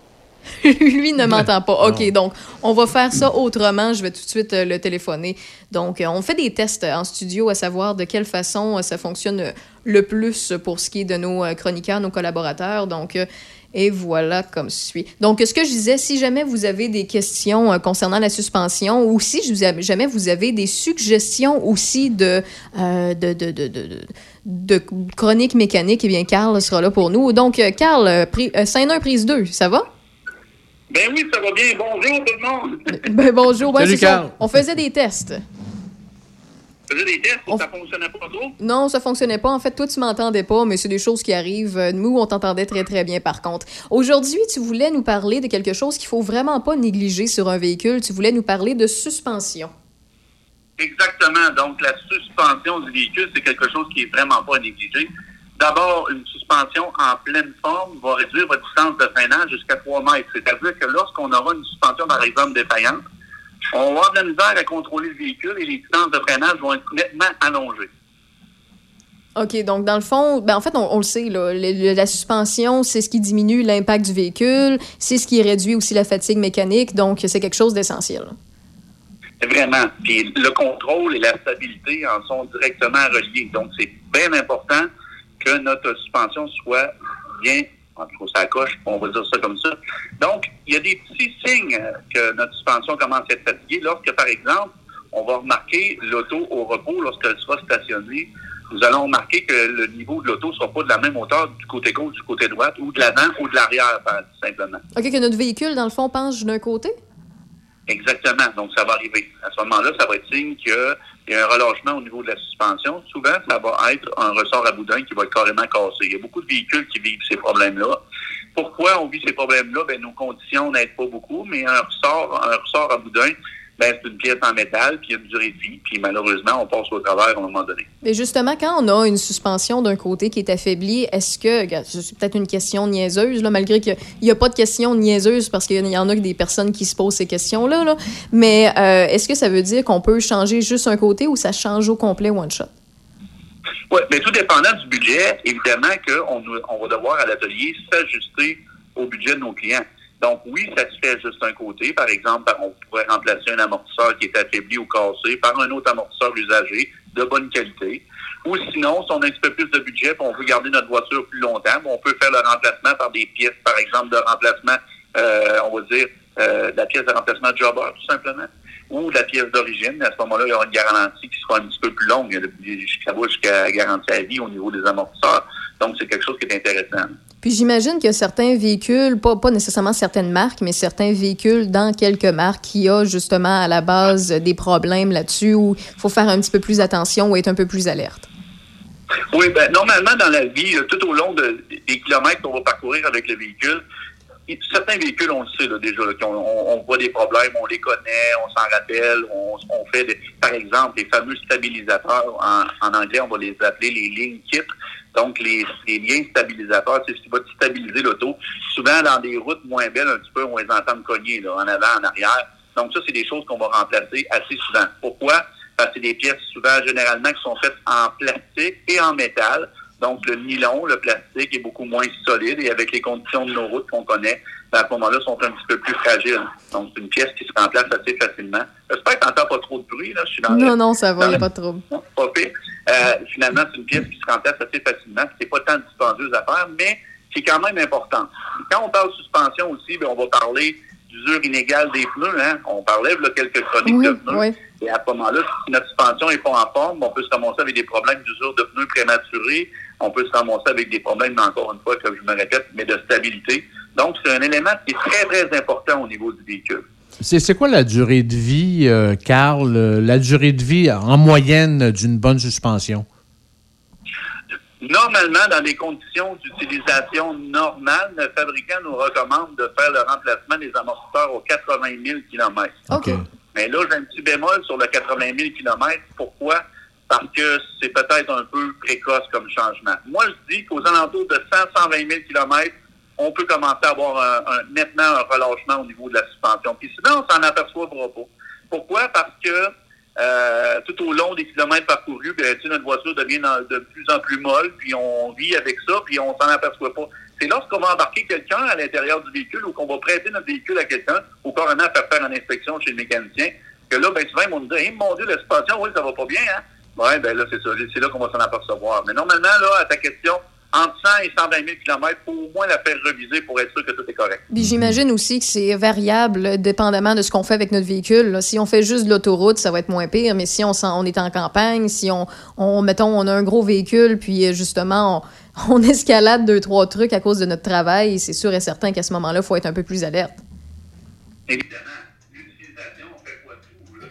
Lui ne m'entend pas. OK, donc on va faire ça autrement. Je vais tout de suite euh, le téléphoner. Donc, euh, on fait des tests euh, en studio à savoir de quelle façon ça fonctionne le plus pour ce qui est de nos chroniqueurs, nos collaborateurs. Donc, et voilà comme suit. Donc, ce que je disais, si jamais vous avez des questions euh, concernant la suspension ou si je vous ai- jamais vous avez des suggestions aussi de, euh, de, de, de, de, de- de chronique mécanique, eh bien, Carl sera là pour nous. Donc, euh, Carl, 1, prise 2, ça va? Ben oui, ça va bien. Bonjour tout le monde. Ben, bonjour. Ouais, Salut. Carl. On faisait des tests. Faisais des tests, ça fonctionnait pas trop? Non, ça fonctionnait pas. En fait, toi, tu m'entendais pas, mais c'est des choses qui arrivent. Euh, Nous, on t'entendait très, très bien, par contre. Aujourd'hui, tu voulais nous parler de quelque chose qu'il faut vraiment pas négliger sur un véhicule. Tu voulais nous parler de suspension. Exactement. Donc, la suspension du véhicule, c'est quelque chose qui est vraiment pas à négliger. D'abord, une suspension en pleine forme va réduire votre distance de freinage jusqu'à 3 mètres. C'est-à-dire que lorsqu'on aura une suspension, par exemple, défaillante, on va avoir de la misère à contrôler le véhicule et les distances de freinage vont être nettement allongées. OK, donc dans le fond, ben en fait, on, on le sait, là, le- le- la suspension, c'est ce qui diminue l'impact du véhicule, c'est ce qui réduit aussi la fatigue mécanique, donc c'est quelque chose d'essentiel. Vraiment. Puis le contrôle et la stabilité en sont directement reliés. Donc, c'est bien important que notre suspension soit bien, en tout cas, ça coche, on va dire ça comme ça. Donc, il y a des petits signes euh, que notre suspension commence à être fatiguée. Lorsque, par exemple, on va remarquer l'auto au repos lorsqu'elle sera stationnée, nous allons remarquer que le niveau de l'auto ne sera pas de la même hauteur du côté gauche, du côté droit, ou de l'avant ou de l'arrière, par- simplement. OK, que notre véhicule, dans le fond, penche d'un côté? Exactement. Donc, ça va arriver. À ce moment-là, ça va être signe qu'il y a un relâchement au niveau de la suspension. Souvent, ça va être un ressort à boudin qui va être carrément cassé. Il y a beaucoup de véhicules qui vivent ces problèmes-là. Pourquoi on vit ces problèmes-là? Ben, nos conditions n'aident pas beaucoup, mais un ressort, un ressort à boudin, ben, c'est une pièce en métal, puis il y a une durée de vie, puis malheureusement, on passe au travers à un moment donné. Mais justement, quand on a une suspension d'un côté qui est affaiblie, est-ce que, c'est peut-être une question niaiseuse, là, malgré qu'il n'y a pas de question niaiseuse parce qu'il y en a que des personnes qui se posent ces questions-là, là, mais euh, est-ce que ça veut dire qu'on peut changer juste un côté ou ça change au complet one shot? Oui, mais tout dépendant du budget, évidemment qu'on on va devoir à l'atelier s'ajuster au budget de nos clients. Donc oui, ça se fait juste un côté. Par exemple, on pourrait remplacer un amortisseur qui est affaibli ou cassé par un autre amortisseur usagé de bonne qualité. Ou sinon, si on a un petit peu plus de budget et on veut garder notre voiture plus longtemps, on peut faire le remplacement par des pièces, par exemple, de remplacement, euh, on va dire, euh, de la pièce de remplacement jobber, tout simplement, ou de la pièce d'origine. À ce moment-là, il y aura une garantie qui sera un petit peu plus longue. Va jusqu'à garantie à vie au niveau des amortisseurs. Donc, c'est quelque chose qui est intéressant. Puis j'imagine qu'il y a certains véhicules, pas, pas nécessairement certaines marques, mais certains véhicules dans quelques marques qui a justement à la base des problèmes là-dessus où il faut faire un petit peu plus attention ou être un peu plus alerte. Oui, ben, normalement, dans la vie, euh, tout au long de- des kilomètres qu'on va parcourir avec le véhicule, certains véhicules, on le sait là, déjà, on, voit des problèmes, on les connaît, on s'en rappelle, on, on fait, des- par exemple, les fameux stabilisateurs, en, en anglais, on va les appeler les lignes kits. Donc, les, liens stabilisateurs, c'est ce qui va stabiliser l'auto. Souvent, dans des routes moins belles, un petit peu, on les entend cogner, là, en avant, en arrière. Donc, ça, c'est des choses qu'on va remplacer assez souvent. Pourquoi? Parce que c'est des pièces souvent, généralement, qui sont faites en plastique et en métal. Donc, le nylon, le plastique est beaucoup moins solide et avec les conditions de nos routes qu'on connaît, à ce moment-là, sont un petit peu plus fragiles. Donc, c'est une pièce qui se remplace assez facilement. J'espère que tu n'entends pas trop de bruit. Là. Je suis dans le- Non, non, ça va, il n'y a pas de trouble. non, pas pire. Euh, finalement, c'est une pièce qui se remplace assez facilement. C'est pas tant dispendieuse à faire, mais c'est quand même important. Quand on parle suspension aussi, ben, on va parler d'usure inégale des pneus. Hein? On parlait là, quelques chroniques Oui, de pneus. oui. Et à ce moment-là, si notre suspension n'est pas en forme, on peut se ramasser avec des problèmes d'usure de pneus prématurés. On peut se ramasser avec des problèmes, encore une fois, comme je me répète, mais de stabilité. Donc, c'est un élément qui est très, très important au niveau du véhicule. C'est c'est quoi la durée de vie, euh, Carl, euh, la durée de vie en moyenne d'une bonne suspension? Normalement, dans des conditions d'utilisation normales, le fabricant nous recommande de faire le remplacement des amortisseurs aux 80 000 km. OK. Mais là, j'ai un petit bémol sur le 80 000 km. Pourquoi? Parce que c'est peut-être un peu précoce comme changement. Moi, je dis qu'aux alentours de 100-120 000 km, on peut commencer à avoir un, un- nettement un relâchement au niveau de la suspension. Puis sinon, on s'en aperçoit pas. Pourquoi? Parce que euh, tout au long des kilomètres parcourus, ben, notre voiture devient de plus en plus molle, puis on vit avec ça, puis on s'en aperçoit pas. C'est lorsqu'on va embarquer quelqu'un à l'intérieur du véhicule ou qu'on va prêter notre véhicule à quelqu'un ou carrément faire faire une inspection chez le mécanicien, que là, ben, souvent, ils vont nous dire, mon Dieu, la suspension, oui, ça va pas bien, hein? Ben là, c'est ça. C'est là qu'on va s'en apercevoir. Mais normalement, là, à ta question, entre 100 et 120 000 km, faut au moins la faire reviser pour être sûr que tout est correct. J'imagine aussi que c'est variable dépendamment de ce qu'on fait avec notre véhicule. là. Si on fait juste de l'autoroute, ça va être moins pire, mais si on, est en campagne, si on, on, mettons, on a un gros véhicule, puis euh, justement, on, on escalade deux, trois trucs à cause de notre travail, c'est sûr et certain qu'à ce moment-là, il faut être un peu plus alerte. Évidemment, l'utilisation, on fait quoi tout. là,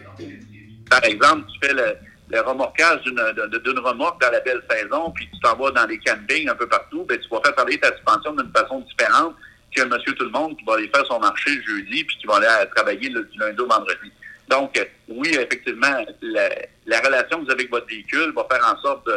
Par exemple, tu fais le, le remorquage d'une remorque dans la belle saison, puis tu t'en vas dans les campings un peu partout, ben, tu vas faire travailler ta suspension d'une façon différente que monsieur tout le monde qui va aller faire son marché le jeudi, puis qui va aller travailler le, du lundi au vendredi. Donc, oui, effectivement, la, la relation que vous avez avec votre véhicule va faire en sorte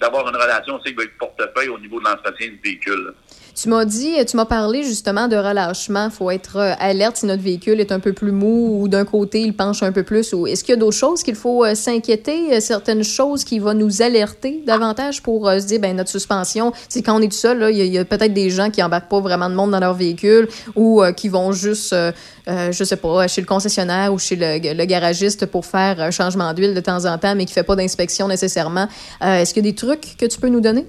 d'avoir une relation aussi avec votre portefeuille au niveau de l'entretien du véhicule. Tu m'as dit, tu m'as parlé justement de relâchement. Il faut être euh, alerte si notre véhicule est un peu plus mou ou d'un côté il penche un peu plus. Est-ce qu'il y a d'autres choses qu'il faut euh, s'inquiéter, certaines choses qui vont nous alerter davantage pour euh, se dire, ben notre suspension, c'est quand on est tout seul, il y a, peut-être des gens qui embarquent pas vraiment de monde dans leur véhicule ou qui vont juste, euh, je sais pas, chez le concessionnaire ou chez le, le garagiste pour faire un changement d'huile de temps en temps, mais qui fait pas d'inspection nécessairement. Est-ce qu'il y a des trucs que tu peux nous donner?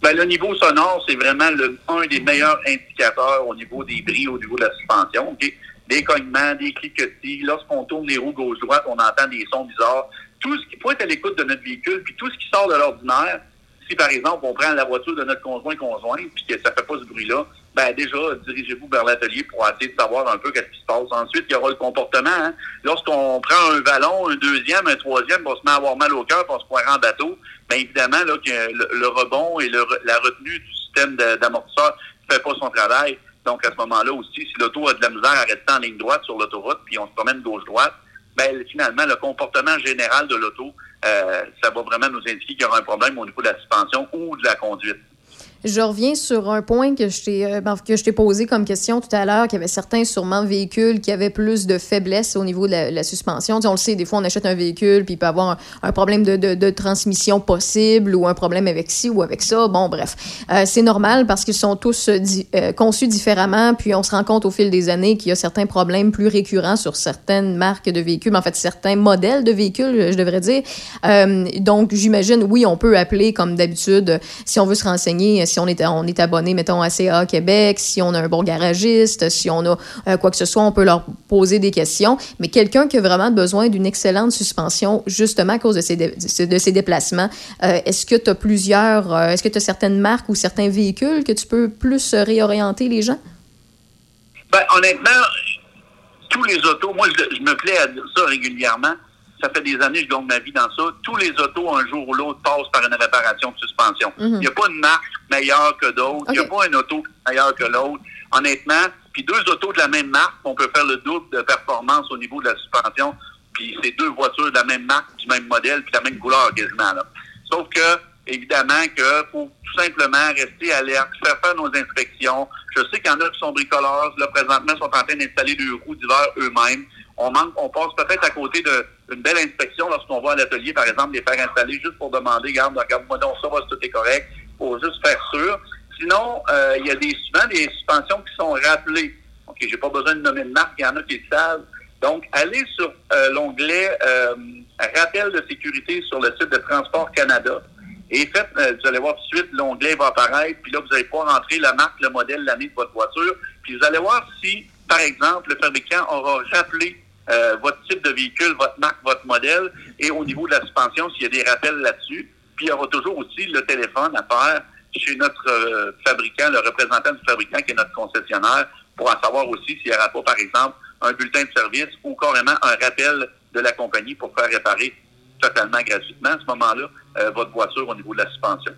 Ben, le niveau sonore, c'est vraiment le, un des meilleurs indicateurs au niveau des bris, au niveau de la suspension. ok? Des cognements, des cliquetis. Lorsqu'on tourne les roues gauche-droite, on entend des sons bizarres. Tout ce qui faut être à l'écoute de notre véhicule, puis tout ce qui sort de l'ordinaire, si par exemple on prend la voiture de notre conjoint-conjoint, puis que ça fait pas ce bruit-là, ben déjà, dirigez-vous vers l'atelier pour essayer de savoir un peu qu'est-ce qui se passe. Ensuite, il y aura le comportement. hein. Lorsqu'on prend un ballon, un deuxième, un troisième, on se met à avoir mal au cœur, on se croira en bateau, bien évidemment, là, que le, rebond et le la retenue du système d'amortisseur ne fait pas son travail. Donc, à ce moment-là aussi, si l'auto a de la misère à rester en ligne droite sur l'autoroute, puis on se promène gauche-droite, ben, finalement, le comportement général de l'auto, euh, ça va vraiment nous indiquer qu'il y aura un problème au niveau de la suspension ou de la conduite. Je reviens sur un point que je t'ai euh, ben, que je t'ai posé comme question tout à l'heure, qu'il y avait certains sûrement véhicules qui avaient plus de faiblesse au niveau de la, suspension. On le sait, des fois on achète un véhicule puis il peut avoir un, problème de, de, transmission possible ou un problème avec ci ou avec ça. Bon, bref, Euh, c'est normal parce qu'ils sont tous euh, conçus différemment. Puis on se rend compte au fil des années qu'il y a certains problèmes plus récurrents sur certaines marques de véhicules, en fait certains modèles de véhicules, je devrais dire. Donc j'imagine, oui, on peut appeler comme d'habitude si on veut se renseigner, si on est, on est abonné, mettons, à CA Québec, si on a un bon garagiste, si on a euh, quoi que ce soit, on peut leur poser des questions. Mais quelqu'un qui a vraiment besoin d'une excellente suspension, justement à cause de ses, de déplacements, euh, est-ce que tu as plusieurs, euh, est-ce que tu as certaines marques ou certains véhicules que tu peux plus réorienter les gens? Ben, honnêtement, tous les autos, moi, je me plais à dire ça régulièrement. Ça fait des années que je gagne ma vie dans ça. Tous les autos, un jour ou l'autre, passent par une réparation de suspension. Il Mhm. n'y a pas une marque meilleure que d'autres. Il n'y a pas une auto meilleure que l'autre. Honnêtement, puis deux autos de la même marque, on peut faire le double de performance au niveau de la suspension. Puis c'est deux voitures de la même marque, du même modèle, puis de la même couleur quasiment. Là. Sauf que, évidemment, que faut tout simplement rester alerte, faire faire nos inspections. Je sais qu'il y en a qui sont bricoleurs, là, présentement, sont en train d'installer des roues d'hiver eux-mêmes. On manque, on passe peut-être à côté de- d'une belle inspection lorsqu'on va à l'atelier, par exemple, les faire installer juste pour demander, garde, regarde-moi donc ça, va, si tout est correct, pour juste faire sûr. Sinon, euh, il y a des, souvent des suspensions qui sont rappelées. OK, j'ai pas besoin de nommer de marque, il y en a qui le savent. Donc, allez sur euh, l'onglet euh, Rappel de sécurité sur le site de Transport Canada et faites, euh, vous allez voir tout de suite, l'onglet va apparaître, puis là, vous allez pouvoir entrer la marque, le modèle, l'année de votre voiture, puis vous allez voir si, par exemple, le fabricant aura rappelé euh, votre type de véhicule, votre marque, votre modèle, et au niveau de la suspension, s'il y a des rappels là-dessus. Puis il y aura toujours aussi le téléphone à faire chez notre euh, fabricant, le représentant du fabricant qui est notre concessionnaire, pour en savoir aussi s'il n'y aura pas, par exemple, un bulletin de service ou carrément un rappel de la compagnie pour faire réparer totalement gratuitement à ce moment-là euh, votre voiture au niveau de la suspension.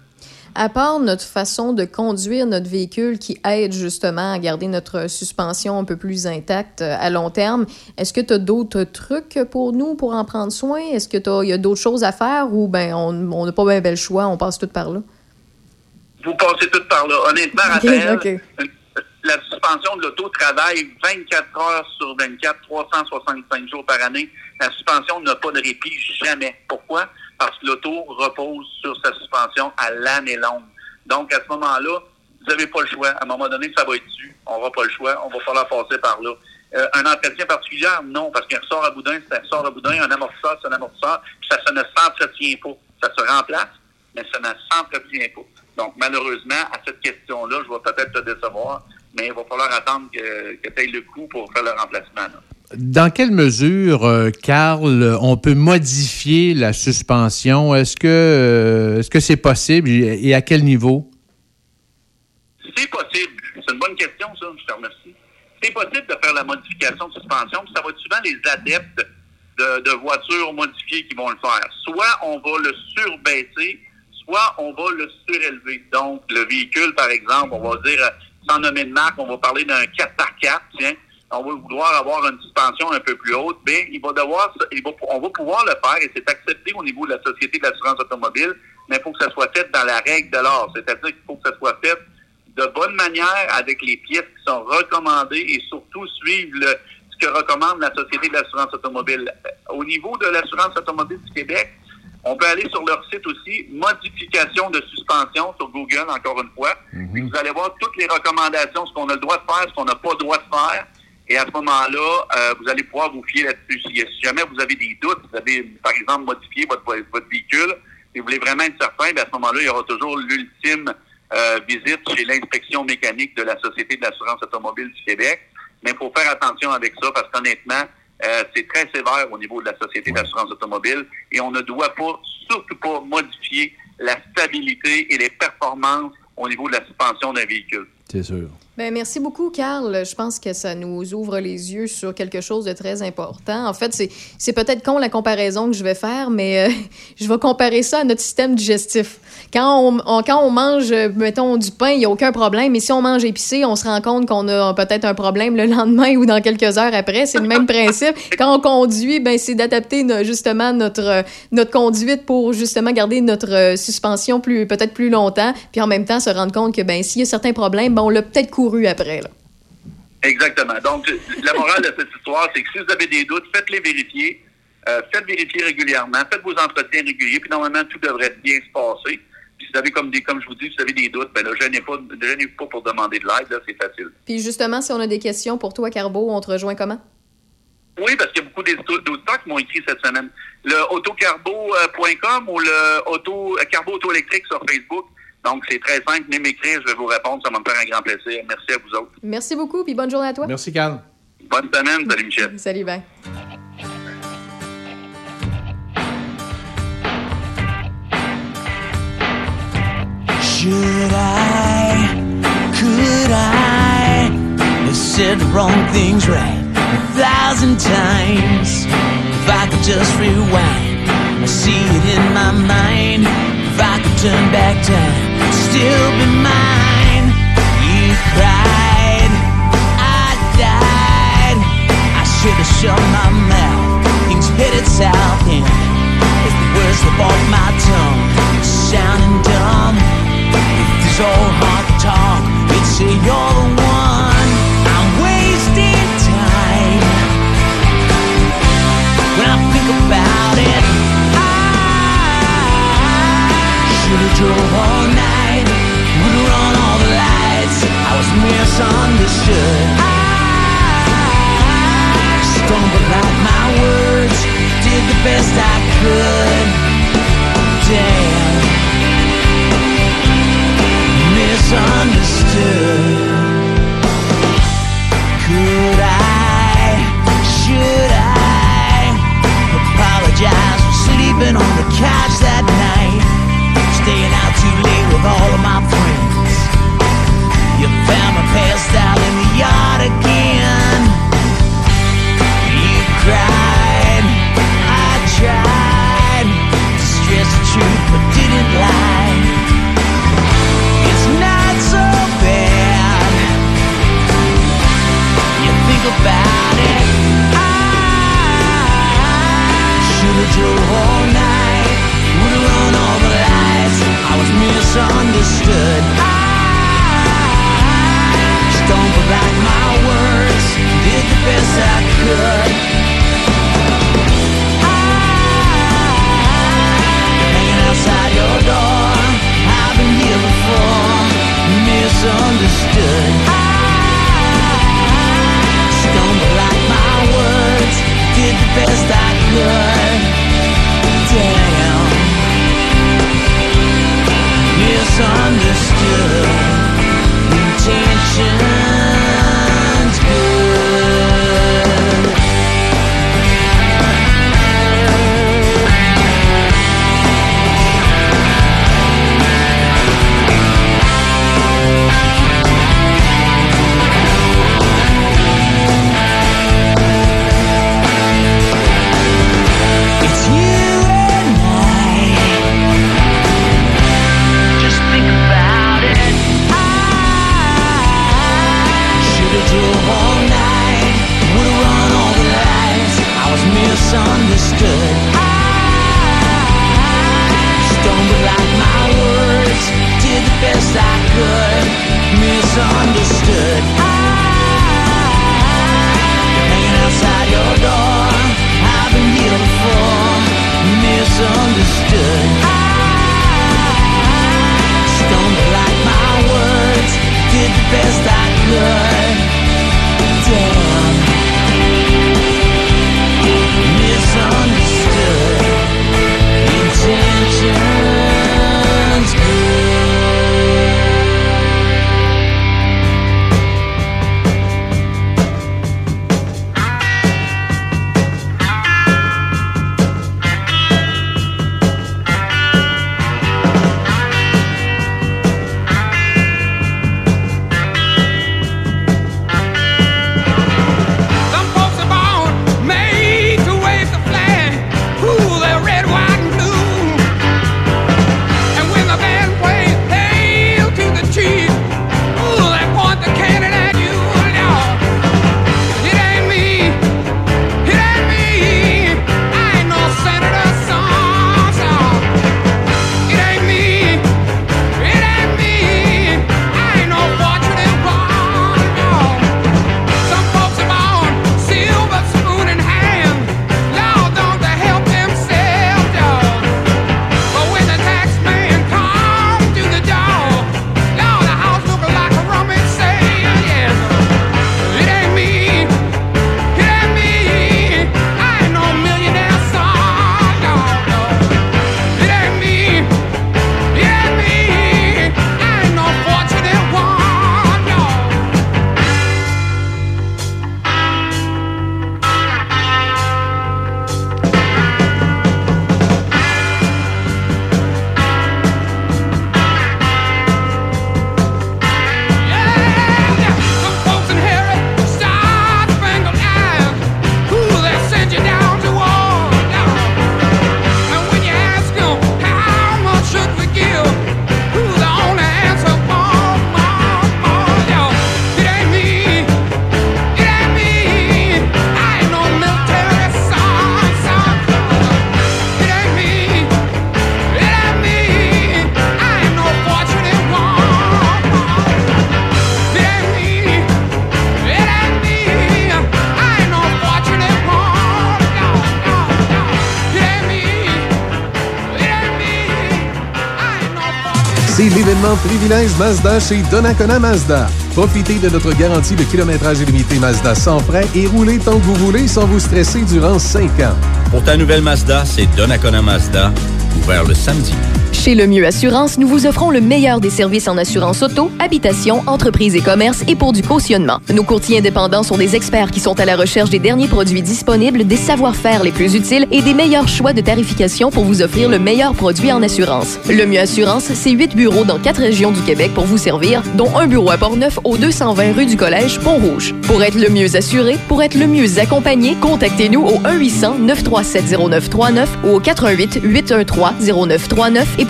À part notre façon de conduire notre véhicule qui aide justement à garder notre suspension un peu plus intacte euh, à long terme, est-ce que tu as d'autres trucs pour nous pour en prendre soin? Est-ce que y a d'autres choses à faire ou ben on on n'a pas bien le choix, on passe tout par là? Vous passez tout par là. Honnêtement, Raphaël, euh, la suspension de l'auto travaille 24 heures sur 24, 365 jours par année. La suspension n'a pas de répit jamais. Pourquoi? Parce que l'auto repose sur sa suspension à l'année longue. Donc, à ce moment-là, vous n'avez pas le choix. À un moment donné, ça va être dû. On n'aura pas le choix. On va falloir passer par là. Euh, un entretien particulier, non, parce qu'un ressort à boudin, c'est un ressort à boudin. Un amortisseur, c'est un amortisseur. Puis ça, ça ne s'entretient pas. Ça se remplace, mais ça ne s'entretient pas. Donc, malheureusement, à cette question-là, je vais peut-être te décevoir, mais il va falloir attendre que, que tu aies le coup pour faire le remplacement. là. Dans quelle mesure, euh, Carl, on peut modifier la suspension? Est-ce que euh, est-ce c'est possible? Et à quel niveau? C'est possible. C'est une bonne question, ça. Je te remercie. C'est possible de faire la modification de suspension, ça va être souvent les adeptes de, de voitures modifiées qui vont le faire. Soit on va le surbaisser, soit on va le surélever. Donc, le véhicule, par exemple, on va dire, euh, sans nommer de marque, on va parler d'un 4x4, tiens. On va vouloir avoir une suspension un peu plus haute, bien, il va devoir, il va, on va pouvoir le faire et c'est accepté au niveau de la Société de l'assurance automobile, mais il faut que ça soit fait dans la règle de l'art. C'est-à-dire qu'il faut que ça soit fait de bonne manière avec les pièces qui sont recommandées et surtout suivre le, ce que recommande la Société de l'assurance automobile. Au niveau de l'assurance automobile du Québec, on peut aller sur leur site aussi, modification de suspension sur Google, encore une fois. Puis vous allez voir toutes les recommandations, ce qu'on a le droit de faire, ce qu'on n'a pas le droit de faire. Et à ce moment-là, euh, vous allez pouvoir vous fier là-dessus. Si, si jamais vous avez des doutes, vous avez, par exemple, modifié votre, votre véhicule et vous voulez vraiment être certain, bien, à ce moment-là, il y aura toujours l'ultime euh, visite chez l'inspection mécanique de la Société de l'assurance automobile du Québec. Mais il faut faire attention avec ça parce qu'honnêtement, euh, c'est très sévère au niveau de la Société d'assurance automobile et on ne doit pas, surtout pas, modifier la stabilité et les performances au niveau de la suspension d'un véhicule. C'est sûr. Ben, merci beaucoup, Carl. Je pense que ça nous ouvre les yeux sur quelque chose de très important. En fait, c'est, c'est peut-être con la comparaison que je vais faire, mais euh, je vais comparer ça à notre système digestif. Quand on, quand on mange, euh, mettons, du pain, il n'y a aucun problème. Mais si on mange épicé, on se rend compte qu'on a peut-être un problème le lendemain ou dans quelques heures après. C'est le même principe. Quand on conduit, ben, c'est d'adapter justement notre, euh, notre conduite pour justement garder notre euh, suspension plus, peut-être plus longtemps. Puis en même temps, se rendre compte que ben, s'il y a certains problèmes, ben, on l'a peut-être couru après. Là. Exactement. Donc, la morale de cette histoire, c'est que si vous avez des doutes, faites-les vérifier. Euh, faites vérifier régulièrement. Faites vos entretiens réguliers. Puis normalement, tout devrait bien se passer. Puis si vous avez comme des, comme je vous dis, si vous avez des doutes, ben là, gênez pas, gênez pas pour demander de l'aide. Là, c'est facile. Puis justement, si on a des questions pour toi, Carbo, on te rejoint comment? Oui, parce qu'il y a beaucoup d'auditeurs qui m'ont écrit cette semaine. Le autocarbo.com ou le auto, euh, Carbo Auto Électrique sur Facebook. Donc, c'est très simple. Venez m'écrire, je vais vous répondre. Ça va me faire un grand plaisir. Merci à vous autres. Merci beaucoup, puis bonne journée à toi. Merci, Carl. Bonne semaine. Salut, Michel. Salut, bye. Should I, could I have said the wrong things right a thousand times? If I could just rewind, I see it in my mind. If I could turn back time, still be mine. You cried, Mazda chez Donnacona Mazda. Profitez de notre garantie de kilométrage illimité Mazda sans frais et roulez tant que vous voulez sans vous stresser durant 5 ans. Pour ta nouvelle Mazda, c'est Donnacona Mazda, ouvert le samedi. Chez Le Mieux Assurance, nous vous offrons le meilleur des services en assurance auto, habitation, entreprise et commerce et pour du cautionnement. Nos courtiers indépendants sont des experts qui sont à la recherche des derniers produits disponibles, des savoir-faire les plus utiles et des meilleurs choix de tarification pour vous offrir le meilleur produit en assurance. Le Mieux Assurance, c'est huit bureaux dans quatre régions du Québec pour vous servir, dont un bureau à Portneuf au 220 rue du Collège Pont-Rouge. Pour être le mieux assuré, pour être le mieux accompagné, contactez-nous au 1-800-937-0939 ou au 88 813 0939 et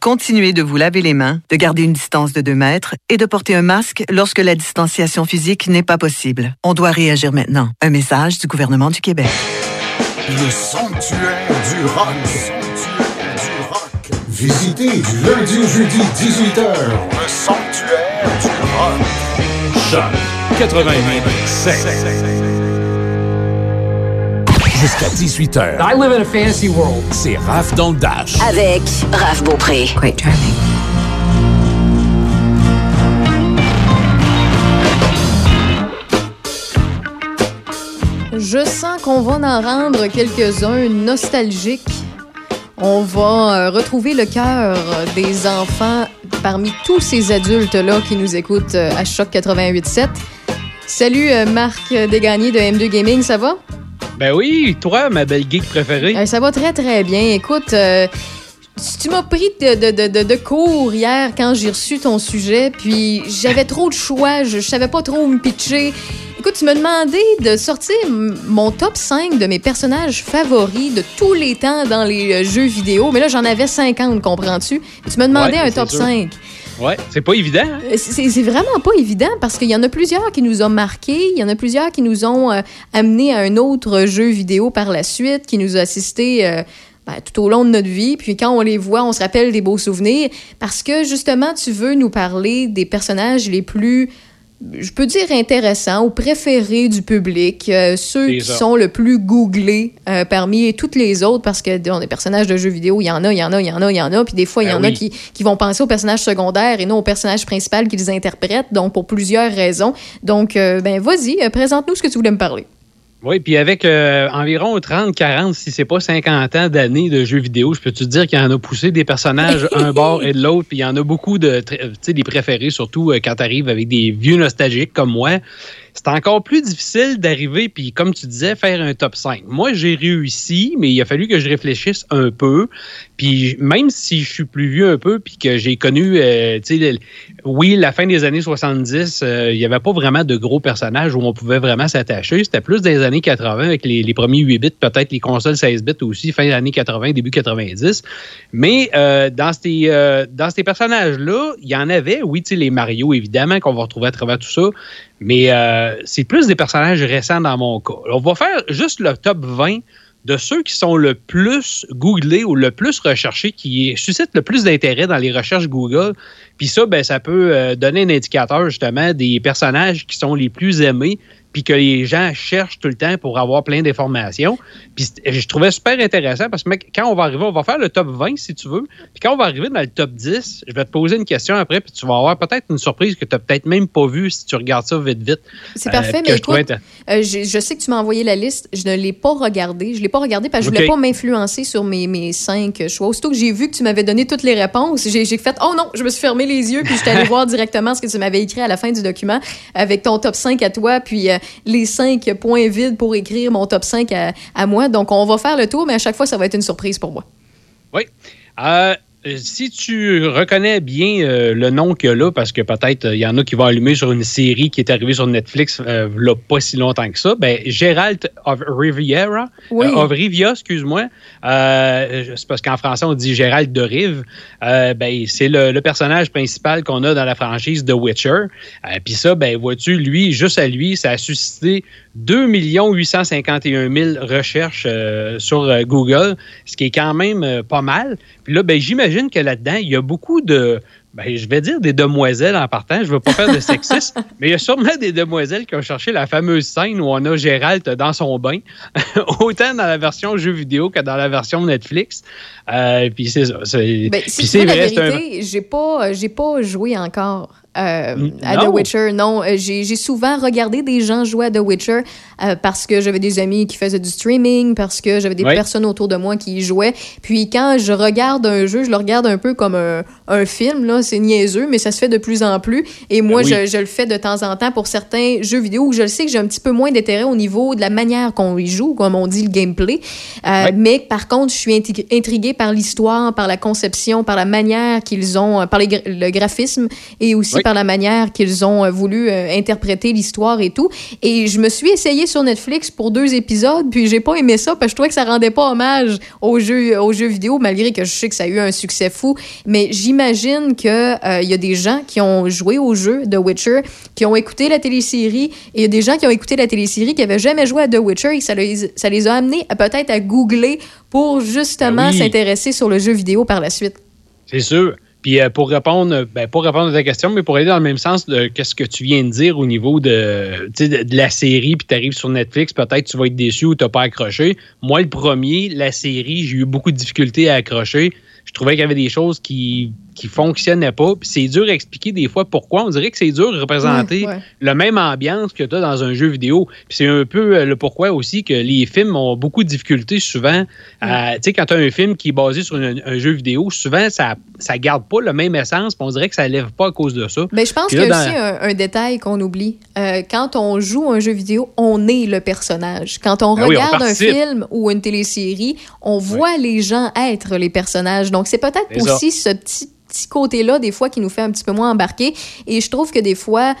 Continuez de vous laver les mains, de garder une distance de 2 mètres et de porter un masque lorsque la distanciation physique n'est pas possible. On doit réagir maintenant. Un message du gouvernement du Québec. Le sanctuaire du rock. Visitez du lundi au jeudi 18h. Le sanctuaire du rock. Choc 88 Jusqu'à 18h. I live in a fantasy world. C'est Raph dans le Dash. Avec Raph Beaupré. Quite charming. Je sens qu'on va en rendre quelques-uns nostalgiques. On va euh, retrouver le cœur des enfants parmi tous ces adultes-là qui nous écoutent euh, à Choc 88.7. Salut euh, Marc Desgagnés de M2 Gaming, ça va? Ben oui, toi, ma belle geek préférée. Euh, ça va très très bien. Écoute, euh, tu m'as pris de, de, de, de- de cours hier quand j'ai reçu ton sujet, puis j'avais trop de choix, je, je savais pas trop où me pitcher. Écoute, tu m'as demandé de sortir mon top 5 de mes personnages favoris de tous les temps dans les euh, jeux vidéo, mais là j'en avais 50, comprends-tu? Et tu m'as demandé Ouais, un top sûr. 5. Ouais, c'est pas évident. hein? Euh, C'est vraiment pas évident parce qu'il y en a plusieurs qui nous ont marqués, il y en a plusieurs qui nous ont euh, amenés à un autre jeu vidéo par la suite, qui nous a assisté euh, ben, tout au long de notre vie. Puis quand on les voit, on se rappelle des beaux souvenirs parce que justement, tu veux nous parler des personnages les plus je peux dire intéressants ou préférés du public, euh, ceux qui sont le plus googlés euh, parmi toutes les autres, parce que dans des personnages de jeux vidéo, il y en a, il y en a, il y en a, il y en a, puis des fois, il y Ben en a qui, qui vont penser aux personnages secondaires et non aux personnages principaux qu'ils interprètent, donc pour plusieurs raisons. Donc, euh, ben vas-y, présente-nous ce que tu voulais me parler. Oui, puis avec euh, environ 30, 40, si c'est pas 50 ans d'années de jeux vidéo, je peux te dire qu'il y en a poussé des personnages un bord et de l'autre, puis il y en a beaucoup de, tr- tu sais, des préférés, surtout euh, quand tu arrives avec des vieux nostalgiques comme moi. C'est encore plus difficile d'arriver, puis comme tu disais, faire un top 5. Moi, j'ai réussi, mais il a fallu que je réfléchisse un peu. Puis même si je suis plus vieux un peu, puis que j'ai connu, euh, tu sais, oui, la fin des années 70, euh, il n'y avait pas vraiment de gros personnages où on pouvait vraiment s'attacher. C'était plus des années 80 avec les, premiers 8 bits, peut-être les consoles 16 bits aussi, fin des années 80, début 90. Mais euh, dans ces, dans ces personnages-là, il y en avait, oui, tu sais, les Mario, évidemment, qu'on va retrouver à travers tout ça. Mais euh, c'est plus des personnages récents dans mon cas. On va faire juste le top 20 de ceux qui sont le plus googlés ou le plus recherchés, qui suscitent le plus d'intérêt dans les recherches Google. Puis ça, ben, ça peut euh, donner un indicateur justement des personnages qui sont les plus aimés, puis que les gens cherchent tout le temps pour avoir plein d'informations. Puis je trouvais super intéressant parce que mec, quand on va arriver, on va faire le top 20 si tu veux. Puis quand on va arriver dans le top 10, je vais te poser une question après, puis tu vas avoir peut-être une surprise que tu n'as peut-être même pas vue si tu regardes ça vite, vite. C'est Euh, parfait, mais je écoute, euh, j'ai- je sais que tu m'as envoyé la liste. Je ne l'ai pas regardée. Je l'ai pas regardée parce que je Ok. voulais pas m'influencer sur mes, mes cinq choix. Aussitôt que j'ai vu que tu m'avais donné toutes les réponses, j'ai fait « Oh non! » Je me suis fermé les yeux puis je suis allée voir directement ce que tu m'avais écrit à la fin du document avec ton top 5 à toi puis euh, les cinq points vides pour écrire mon top 5 à, moi. Donc, on va faire le tour, mais à chaque fois, ça va être une surprise pour moi. Oui. Euh, si tu reconnais bien euh, le nom qu'il y a là, parce que peut-être euh, il y en a qui vont allumer sur une série qui est arrivée sur Netflix euh, là, pas si longtemps que ça, ben, Gérald of Riviera, Oui. euh, of Rivia, excuse-moi, euh, c'est parce qu'en français on dit Gérald de Rive, euh, ben, c'est le, le personnage principal qu'on a dans la franchise The Witcher. Euh, Puis ça, ben, vois-tu, lui, juste à lui, ça a suscité 2 851 000 recherches euh, sur euh, Google, ce qui est quand même euh, pas mal. Puis là, ben, j'imagine que là-dedans, il y a beaucoup de, ben, je vais dire des demoiselles en partant, je ne veux pas faire de sexisme, mais il y a sûrement des demoiselles qui ont cherché la fameuse scène où on a Gérald dans son bain, autant dans la version jeu vidéo que dans la version Netflix. Euh, puis c'est ça. c'est- Ben, si la vrai, un- vérité, j'ai pas, j'ai pas joué encore. Euh, à non? The Witcher, non. Euh, J'ai souvent regardé des gens jouer à The Witcher euh, parce que j'avais des amis qui faisaient du streaming, parce que j'avais des personnes autour de moi qui y jouaient. Puis quand je regarde un jeu, je le regarde un peu comme un, un film, là. C'est niaiseux, mais ça se fait de plus en plus. Et moi, Ben oui. je, je le fais de temps en temps pour certains jeux vidéo où je le sais que j'ai un petit peu moins d'intérêt au niveau de la manière qu'on y joue, comme on dit, le gameplay. Euh, Mais par contre, je suis intri- intriguée par l'histoire, par la conception, par la manière qu'ils ont, par les le graphisme et aussi Oui. par la manière qu'ils ont euh, voulu euh, interpréter l'histoire et tout. Et je me suis essayée sur Netflix pour deux épisodes, puis j'ai pas aimé ça parce que je trouvais que ça rendait pas hommage aux jeux, aux jeux vidéo, malgré que je sais que ça a eu un succès fou. Mais j'imagine que euh, il y a des gens qui ont joué au jeu de Witcher, qui ont écouté la télésérie, et il y a des gens qui ont écouté la télésérie qui avaient jamais joué à The Witcher et ça les, ça les a amenés peut-être à googler pour justement Ben oui. s'intéresser sur le jeu vidéo par la suite. C'est sûr. Puis euh, pour répondre, ben, pour répondre à ta question, mais pour aller dans le même sens de qu'est-ce que tu viens de dire au niveau de, de, de la série, puis tu arrives sur Netflix, peut-être tu vas être déçu ou tu pas accroché. Moi, le premier, la série, j'ai eu beaucoup de difficultés à accrocher. Je trouvais qu'il y avait des choses qui qui fonctionnaient pas. Puis c'est dur à expliquer des fois pourquoi. On dirait que c'est dur de représenter Ouais, ouais. le même ambiance que tu as dans un jeu vidéo. Puis c'est un peu euh, le pourquoi aussi que les films ont beaucoup de difficultés souvent. Tu sais, quand tu as un film qui est basé sur un, un jeu vidéo, souvent ça ça garde pas le même essence. puis on dirait que ça lève pas à cause de ça. Ben, je pense qu'il y a aussi un, un détail qu'on oublie. Euh, quand on joue un jeu vidéo, on est le personnage. Quand on Ben oui, on regarde un film ou une télésérie, on voit les gens être les personnages. Donc, c'est peut-être ça. aussi ce petit, petit côté-là, des fois, qui nous fait un petit peu moins embarquer. Et je trouve que des fois,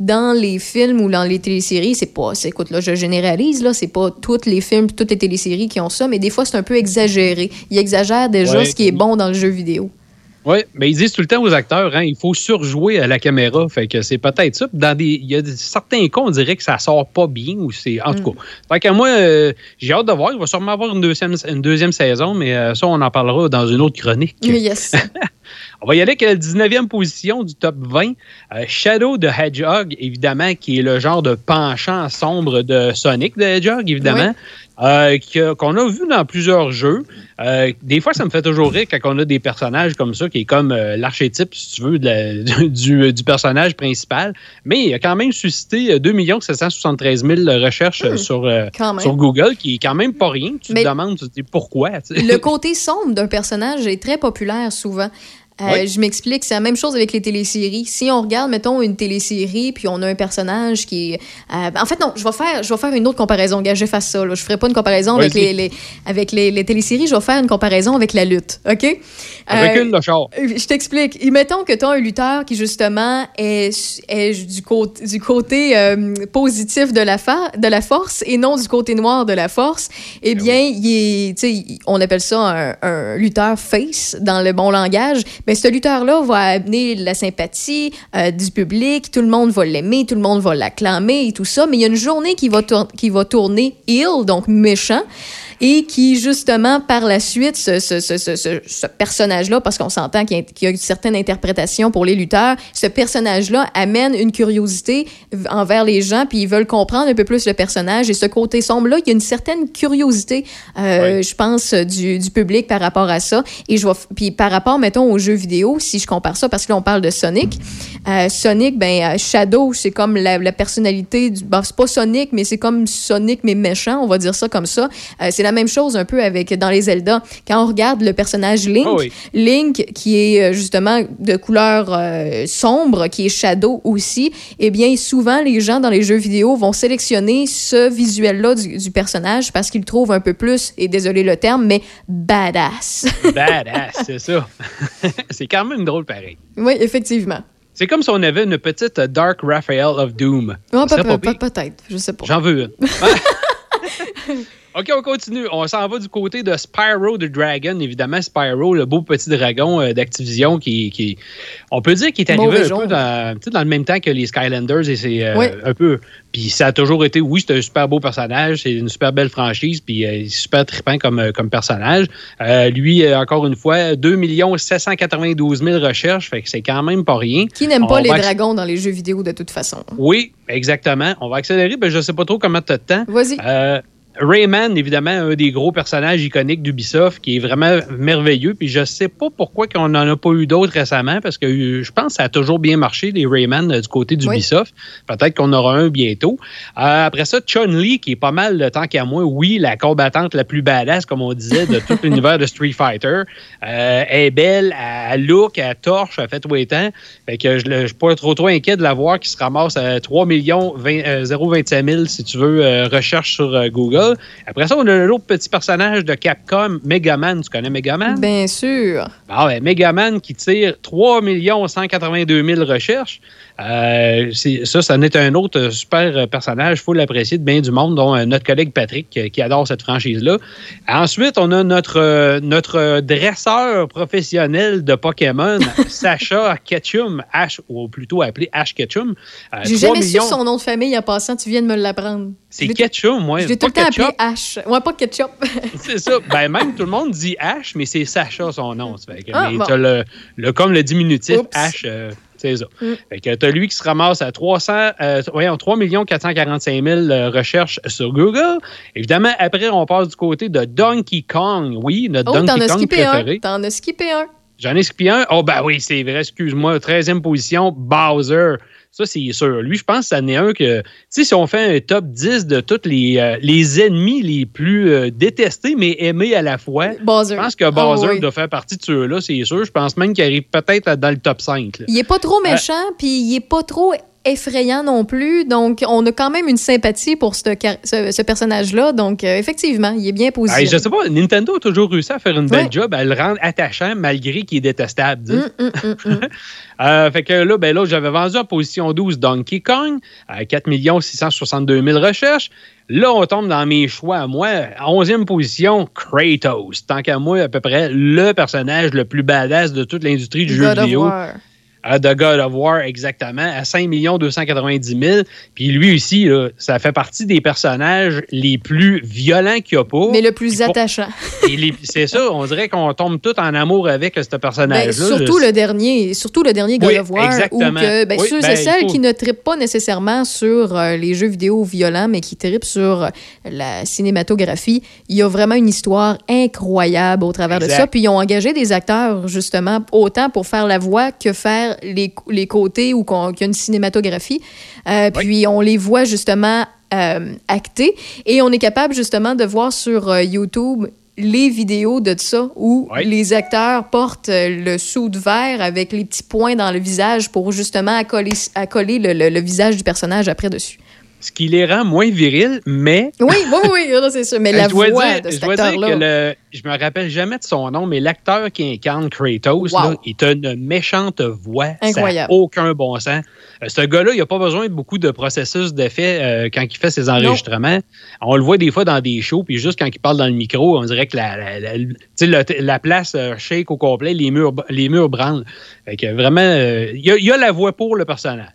dans les films ou dans les téléséries, c'est pas. Écoute, là, je généralise, là, c'est pas tous les films, toutes les téléséries qui ont ça, mais des fois, c'est un peu exagéré. Ils exagèrent déjà Ouais, ce qui est bon dans le jeu vidéo. Oui, mais ils disent tout le temps aux acteurs, hein, il faut surjouer à la caméra. Fait que c'est peut-être ça. Dans des, il y a des- certains cas, on dirait que ça sort pas bien ou c'est. En tout cas. Fait que moi, euh, j'ai hâte de voir. Il va sûrement avoir une deuxième, une deuxième saison, mais euh, ça, on en parlera dans une autre chronique. Yes. On va y aller avec la 19e position du top 20. Euh, Shadow de Hedgehog, évidemment, qui est le genre de penchant sombre de Sonic de Hedgehog, évidemment, euh, qu'on a vu dans plusieurs jeux. Euh, des fois, ça me fait toujours rire quand on a des personnages comme ça, qui est comme euh, l'archétype, si tu veux, de la- du, du personnage principal. Mais il a quand même suscité euh, 2 773 000 recherches euh, sur, euh, sur Google, qui est quand même pas rien. Tu Mais- te demandes tu te dis, pourquoi. le côté sombre d'un personnage est très populaire souvent. Euh, Oui. Je m'explique, c'est la même chose avec les téléséries. Si on regarde, mettons, une télésérie, puis on a un personnage qui euh, en fait, non, je vais faire, je vais faire une autre comparaison. Gars, j'efface ça. Là. Je ferai pas une comparaison avec, les, les- avec les, les téléséries, je vais faire une comparaison avec la lutte. OK? Euh, Recule le char. je t'explique. Et Mettons que tu as un lutteur qui, justement, est, est du côté, du côté positif de la, fa- de la force et non du côté noir de la force. Eh bien, il est, on appelle ça un, un lutteur face dans le bon langage. Mais ce lutteur-là va amener la sympathie euh, du public. Tout le monde va l'aimer, tout le monde va l'acclamer et tout ça. Mais il y a une journée qui va, qui va tourner heel, donc méchant et qui, justement, par la suite, ce, ce, ce, ce, personnage-là, parce qu'on s'entend qu'il y, a- qu'il y a une certaine interprétation pour les lutteurs, ce personnage-là amène une curiosité envers les gens, puis ils veulent comprendre un peu plus le personnage. Et ce côté sombre-là, il y a une certaine curiosité, euh, je pense, du, du public par rapport à ça. Et je vais, f- puis par rapport, mettons, aux jeux vidéo, si je compare ça, parce que là, on parle de Sonic. Euh, Sonic, ben, euh, Shadow, c'est comme la, la personnalité du. Bon, c'est pas Sonic, mais c'est comme Sonic, mais méchant, on va dire ça comme ça. Euh, c'est la même chose un peu avec dans les Zelda. Quand on regarde le personnage Link, Ah oui. Link, qui est euh, justement de couleur euh, sombre, qui est Shadow aussi, eh bien, souvent, les gens dans les jeux vidéo vont sélectionner ce visuel-là du, du personnage parce qu'ils trouvent un peu plus, et désolé le terme, mais badass. Badass, c'est ça. c'est quand même drôle pareil. oui, effectivement. C'est comme si on avait une petite euh, Dark Raphael of Doom. Ça serait peut-. Peut-être, je sais pas. J'en veux une. OK, on continue. On s'en va du côté de Spyro the Dragon. Évidemment, Spyro, le beau petit dragon euh, d'Activision qui, qui, on peut dire qu'il est arrivé un peu dans, le même temps que les Skylanders et c'est euh, Oui. un peu. Puis ça a toujours été, oui, c'est un super beau personnage, c'est une super belle franchise, puis euh, il est super trippant comme, euh, comme personnage. Lui, encore une fois, 2 792 000 recherches, fait que c'est quand même pas rien. Qui n'aime pas les dragons dans les jeux vidéo de toute façon? Oui, exactement. On va accélérer, ben, je sais pas trop comment tu as de temps. Vas-y. Rayman, évidemment, un des gros personnages iconiques d'Ubisoft qui est vraiment merveilleux. Puis je sais pas pourquoi qu'on n'en a pas eu d'autres récemment parce que euh, je pense que ça a toujours bien marché, les Rayman euh, du côté d'Ubisoft. Peut-être qu'on aura un bientôt. Euh, après ça, Chun-Li, qui est pas mal le temps qu'à moi, oui, la combattante la plus badass, comme on disait, de tout l'univers de Street Fighter. Euh, elle est belle, elle look, elle torche, elle fait tout le temps. Fait que je ne suis pas trop trop inquiet de la voir qui se ramasse à 3 millions 20, euh, 025 000 si tu veux, recherche sur euh, Après ça, on a l'autre petit personnage de Capcom, Megaman. Tu connais Megaman? Bien sûr. Ah ouais, Megaman qui tire 3 182 000 recherches. Euh, ça, ça en est un autre super euh, personnage. Il faut l'apprécier de bien du monde, dont euh, notre collègue Patrick qui adore cette franchise-là. Ensuite, on a notre, notre dresseur professionnel de Pokémon, Sacha Ketchum, H, ou plutôt appelé Ash Ketchum. Euh, J'ai 3 jamais millions- su son nom de famille en passant. Tu viens de me l'apprendre. C'est Ketchum, ouais. Je l'ai tout le temps appelé ketchup. H. Ouais, pas ketchup. C'est ça. Ben, même tout le monde dit H, mais c'est Sacha son nom. Fait que- Ah, mais bon. t'as le, le, comme le diminutif Oups. H, euh, c'est ça. Mm. Fait que t'as lui qui se ramasse à 300, euh, voyons, 3 445 000 euh, recherches sur Google. Évidemment, après, on passe du côté de Donkey Kong. Oui, notre Oh, Donkey Kong préféré. T'en as skippé un. J'en ai skippé un. Oh, ben oui, c'est vrai, excuse-moi. 13e position, Bowser. Ça, c'est sûr. Lui, je pense que ça n'est un que. Tu sais, si on fait un top 10 de tous les, euh, les ennemis les plus euh, détestés, mais aimés à la fois, Bowser. je pense que Bowser Ah oui. doit faire partie de ceux-là, c'est sûr. Je pense même qu'il arrive peut-être dans le top 5. là. Il est pas trop méchant, puis il est pas trop effrayant non plus. Donc, on a quand même une sympathie pour ce, car- ce, ce personnage-là. Donc, euh, effectivement, il est bien Hey, positionné. je sais pas, Nintendo a toujours réussi à faire une belle Ouais. job, à le rendre attachant malgré qu'il est détestable. hum, hum, hum. Euh, fait que là, ben là, j'avais vendu en position 12 Donkey Kong à 4 662 000 recherches. Là, on tombe dans mes choix à moi. En 11e position, Kratos. Tant qu'à moi, à peu près le personnage le plus badass de toute l'industrie du jeu God vidéo. War. À The God of War, exactement, à 5 290 000. Puis lui aussi, là, ça fait partie des personnages les plus violents qu'il n'y a pas. Mais le plus Puis attachant. C'est ça, on dirait qu'on tombe tout en amour avec ce personnage-là. Ben, surtout, Je- le dernier, surtout le dernier God Oui, of War, exactement. où que, ben, Oui, ceux ben, et il celles faut- qui ne trippent pas nécessairement sur euh, les jeux vidéo violents, mais qui trippent sur euh, la cinématographie, il y a vraiment une histoire incroyable au travers de ça. Puis ils ont engagé des acteurs, justement, autant pour faire la voix que faire les, les côtés ou qu'il y a une cinématographie. Euh, Puis on les voit justement euh, acter. Et on est capable justement de voir sur euh, YouTube les vidéos de ça où les acteurs portent euh, le soude vert avec les petits points dans le visage pour justement accoler, accoler le, le- le visage du personnage après dessus. Ce qui les rend moins virils, mais Oui, oui, oui, c'est ça. Mais la voix dire, de je cet dois dire que acteur-là. le, je me rappelle jamais de son nom, mais l'acteur qui incarne Kratos, Wow. là, il a une méchante voix. Incroyable. Ça aucun bon sens. Euh, ce gars-là, il n'a pas besoin de beaucoup de processus d'effet euh, quand il fait ses enregistrements. On le voit des fois dans des shows, puis juste quand il parle dans le micro, on dirait que la, la, la- la- la place euh, shake au complet, les murs, les murs branlent. Fait que vraiment, il y, a- il y a la voix pour le personnage.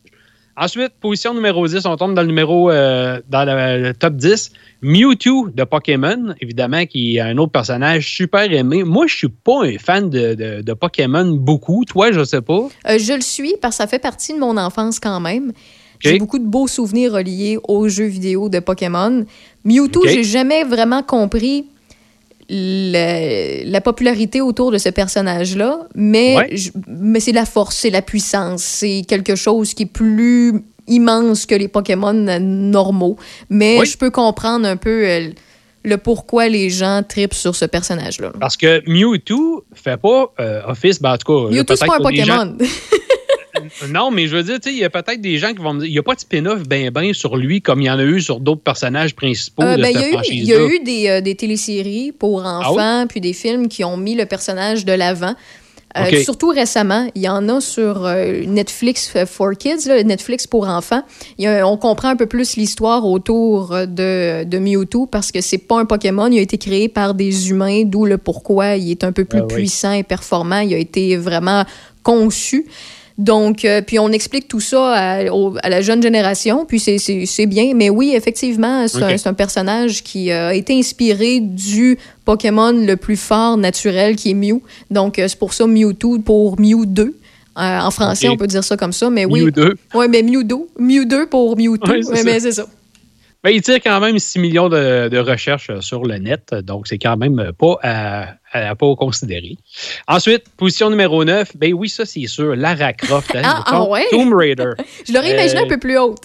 Ensuite, position numéro 10, on tombe dans le numéro euh, dans le, le top 10. Mewtwo de Pokémon, évidemment, qui est un autre personnage super aimé. Moi, je suis pas un fan de, de- de Pokémon beaucoup. Toi, je sais pas. Euh, je le suis parce que ça fait partie de mon enfance quand même. J'ai beaucoup de beaux souvenirs reliés aux jeux vidéo de Pokémon. Mewtwo, Ok. j'ai jamais vraiment compris la popularité autour de ce personnage-là, mais, Ouais. je- mais c'est la force, c'est la puissance, c'est quelque chose qui est plus immense que les Pokémon normaux. Mais Oui. je peux comprendre un peu euh, le pourquoi les gens tripent sur ce personnage-là. Parce que Mewtwo fait pas euh, office, ben, en tout cas. Mewtwo, c'est pas un gens- Pokémon. Non, mais je veux dire, il y a peut-être des gens qui vont me dire, il n'y a pas de spin-off ben ben sur lui comme il y en a eu sur d'autres personnages principaux Euh, de ben, il y cette a eu- il y, a eu des, euh, des téléséries pour enfants, Ah puis des films qui ont mis le personnage de l'avant. Euh. Surtout récemment, il y en a sur euh, Netflix for Kids, là, Netflix pour enfants. Il y a- on comprend un peu plus l'histoire autour de, de Mewtwo parce que c'est pas un Pokémon, il a été créé par des humains, d'où le pourquoi il est un peu plus Ah oui. puissant et performant. Il a été vraiment conçu. Donc, euh, puis on explique tout ça à, au- à la jeune génération, puis c'est- bien. Mais oui, effectivement, c'est un, personnage qui euh, a été inspiré du Pokémon le plus fort naturel qui est Mew. Donc, euh, c'est pour ça Mewtwo pour Mew 2. Euh, en français, on peut dire ça comme ça, mais oui. Mew 2. Oui, mais Mew 2. Mew 2 pour Mewtwo. Ouais, mais c'est ça. Ben, il tire quand même 6 millions de, de recherches euh, sur le net, donc c'est quand même pas à, à pas considérer. Ensuite, position numéro 9, ben oui, ça c'est sûr, Lara Croft, hein, Ah, ah Tomb- ouais? Tomb Raider. Je l'aurais imaginé Euh, un peu plus haute.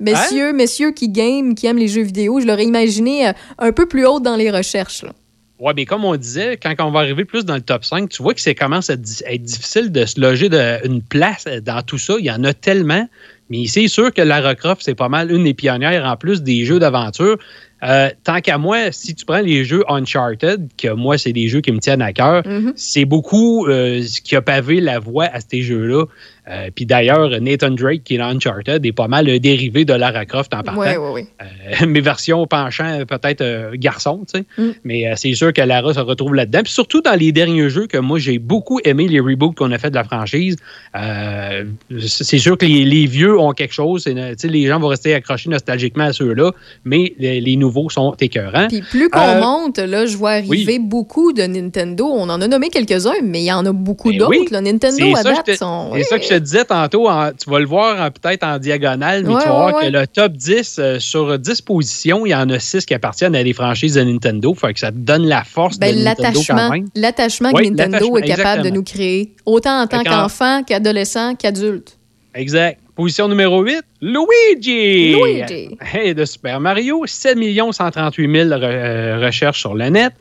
Messieurs, Hein? messieurs qui game, qui aiment les jeux vidéo, je l'aurais imaginé euh, un peu plus haute dans les recherches. là. Ouais, mais comme on disait, quand on va arriver plus dans le top 5, tu vois que c'est commence à être difficile de se loger de, une place dans tout ça. Il y en a tellement. Mais c'est sûr que Lara Croft, c'est pas mal une des pionnières en plus des jeux d'aventure. Euh, tant qu'à moi, si tu prends les jeux Uncharted, que moi, c'est des jeux qui me tiennent à cœur, Mhm. c'est beaucoup euh, ce qui a pavé la voie à ces jeux-là. Euh, Puis d'ailleurs, Nathan Drake, qui est dans Uncharted, est pas mal un dérivé de Lara Croft en partant. Ouais, ouais. Euh, mes versions penchant euh, peut-être euh, garçon, tu sais. Mm. Mais euh, c'est sûr que Lara se retrouve là-dedans. Puis surtout dans les derniers jeux que moi j'ai beaucoup aimé les reboots qu'on a fait de la franchise. Euh, c'est sûr que les, les vieux ont quelque chose. C'est, euh, tu sais, les gens vont rester accrochés nostalgiquement à ceux-là, mais les, les nouveaux sont écœurants. Puis plus qu'on Euh, monte, là, je vois arriver beaucoup de Nintendo. On en a nommé quelques-uns, mais il y en a beaucoup Ben d'autres. oui. Nintendo, C'est à ça, date, je te- sont... c'est ça que je te disais tantôt. en- tu vas le voir peut-être en diagonale, mais Ouais, tu vas voir ouais, que le top 10, euh, sur 10 positions, il y en a 6 qui appartiennent à des franchises de Nintendo. Fait que ça te donne la force Ben, de Nintendo quand l'attachement, même. l'attachement Oui, que Nintendo est capable de nous créer, autant en tant qu'enfant, qu'adolescent, qu'adulte. Exact. Position numéro 8, Luigi. Luigi. Hey, de Super Mario, 7 138 000 re- euh, recherches sur le net.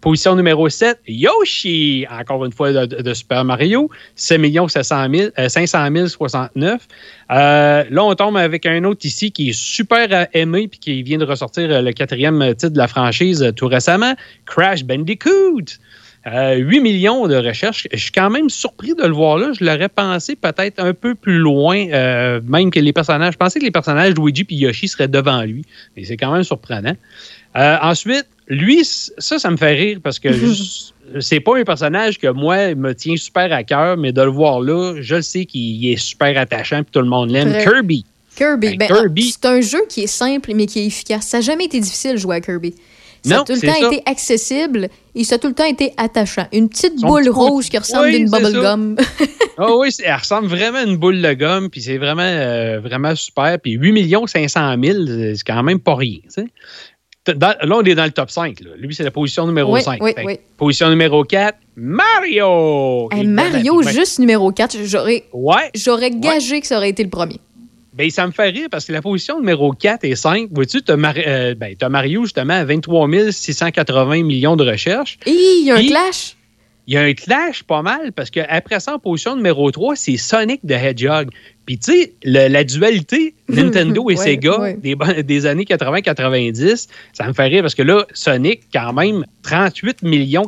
Position numéro 7, Yoshi, encore une fois de, Super Mario, 7 700 000, euh, 500 069. Euh, là, on tombe avec un autre ici qui est super euh, aimé puis qui vient de ressortir euh, le quatrième titre de la franchise euh, tout récemment, Crash Bandicoot. Euh, 8 millions de recherches. Je suis quand même surpris de le voir là. Je l'aurais pensé peut-être un peu plus loin, même que les personnages. Je pensais que les personnages Luigi et Yoshi seraient devant lui. Mais c'est quand même surprenant. Ensuite, lui, ça, ça me fait rire parce que c'est pas un personnage que moi me tient super à cœur, mais de le voir là, je le sais qu'il est super attachant puis tout le monde l'aime. Kirby. Kirby, Ben, ben, Kirby. c'est un jeu qui est simple mais qui est efficace. Ça n'a jamais été difficile de jouer à Kirby. Ça Non, a tout le temps ça. été accessible et ça a tout le temps été attachant. Une petite Son boule petit rouge qui ressemble Oui, d'une c'est bubble gum. Ah oui, c'est- elle ressemble vraiment à une boule de gomme, puis c'est vraiment, euh, vraiment super. Puis 8 500 000, c'est quand même pas rien. tu sais. T- dans- là, on est dans le top 5. là. Lui, c'est la position numéro Oui, 5. oui, Fait oui. Position numéro 4, Mario! Hey, Mario, ben- juste numéro 4, j'aurais, Ouais. j'aurais gagé que ça aurait été le premier. Ben, ça me fait rire parce que la position numéro 4 et 5, vois-tu, tu as, ben, t'as Mario justement à 23 680 millions de recherches. Il y a un clash. Il y a un clash pas mal parce qu'après ça, en position numéro 3, c'est Sonic the Hedgehog. Puis, tu sais, la dualité Nintendo et Ouais, Sega ouais. Des, années 80-90, ça me fait rire parce que là, Sonic, quand même, 38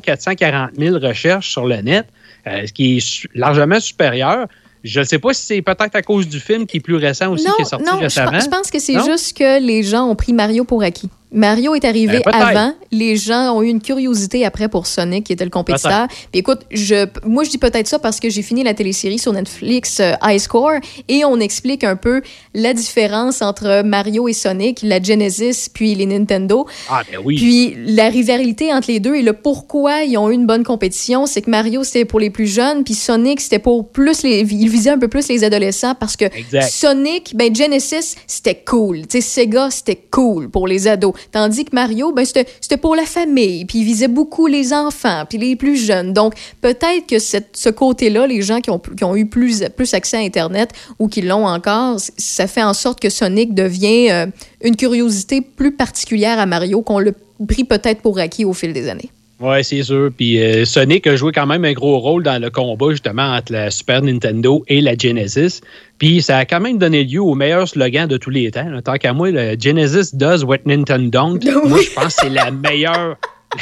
440 000 recherches sur le net, euh, ce qui est largement supérieur. Je ne sais pas si c'est peut-être à cause du film qui est plus récent aussi, non, qui est sorti non, récemment. pense- je pense que c'est Non? juste que les gens ont pris Mario pour acquis. Mario est arrivé Ben, peut-être. avant. Les gens ont eu une curiosité après pour Sonic, qui était le compétiteur. Puis écoute, je, moi, je dis peut-être ça parce que j'ai fini la télésérie sur Netflix euh, High Score et on explique un peu la différence entre Mario et Sonic, la Genesis puis les Nintendo. Ah, ben oui. Puis la rivalité entre les deux et le pourquoi ils ont eu une bonne compétition, c'est que Mario c'était pour les plus jeunes, puis Sonic c'était pour plus les, il visait un peu plus les adolescents parce que Exact. Sonic, ben Genesis c'était cool, tu sais Sega c'était cool pour les ados, tandis que Mario ben c'était pour la famille, puis il visait beaucoup les enfants, puis les plus jeunes. Donc peut-être que ce côté-là, les gens qui ont qui ont eu plus plus accès à Internet ou qui l'ont encore, ça fait en sorte que Sonic devient euh, une curiosité plus particulière à Mario qu'on l'a pris peut-être pour acquis au fil des années. Oui, c'est sûr. Puis euh, Sonic a joué quand même un gros rôle dans le combat justement entre la Super Nintendo et la Genesis. Puis ça a quand même donné lieu au meilleur slogan de tous les temps. Tant qu'à moi, le Genesis does what Nintendo don't. Moi, je pense que c'est la meilleure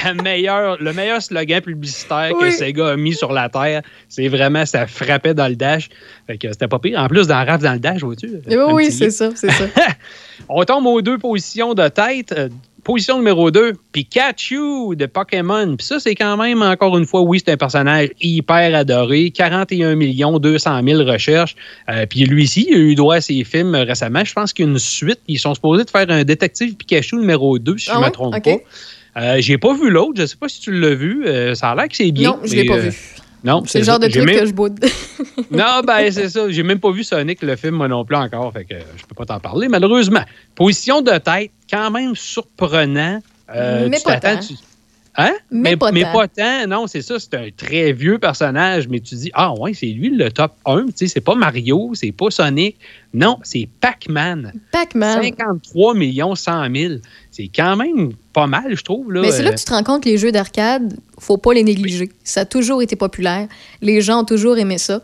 la meilleure, le meilleur slogan publicitaire que Oui. Sega a mis sur la Terre. C'est vraiment, ça frappait dans le dash. Fait que c'était pas pire. En plus, dans Raf dans le dash, vois-tu? Oui, oui, c'est ça, c'est ça. On tombe aux deux positions de tête. Position numéro 2, Pikachu de Pokémon. Puis ça, c'est quand même, encore une fois, oui, c'est un personnage hyper adoré. 41 200 000 recherches. Euh, puis lui ici, il a eu droit à ses films récemment. Je pense qu'il y a une suite. Ils sont supposés de faire un détective Pikachu numéro 2, si Ah je ne ouais? me trompe pas. Euh, J'ai pas vu l'autre. Je sais pas si tu l'as vu. Euh, ça a l'air que c'est bien. Non, je l'ai pas euh, vu. Non, C'est le genre de truc même- que je boude. non, ben c'est ça. J'ai même pas vu Sonic, le film, moi non plus encore. Fait que euh, je peux pas t'en parler, malheureusement. Position de tête, quand même surprenant. Euh, Mais tu pas tant. tu- Hein? Mais pas mais tant. pas tant. Non, c'est ça. C'est un très vieux personnage, mais tu dis, ah ouais, c'est lui le top 1. Tu sais, c'est pas Mario, c'est pas Sonic. Non, c'est Pac-Man. Pac-Man. 53 millions 100 000. C'est quand même pas mal, je trouve. Là. Mais c'est là Euh, que tu te rends compte que les jeux d'arcade, faut pas les négliger. Ça a toujours été populaire. Les gens ont toujours aimé ça.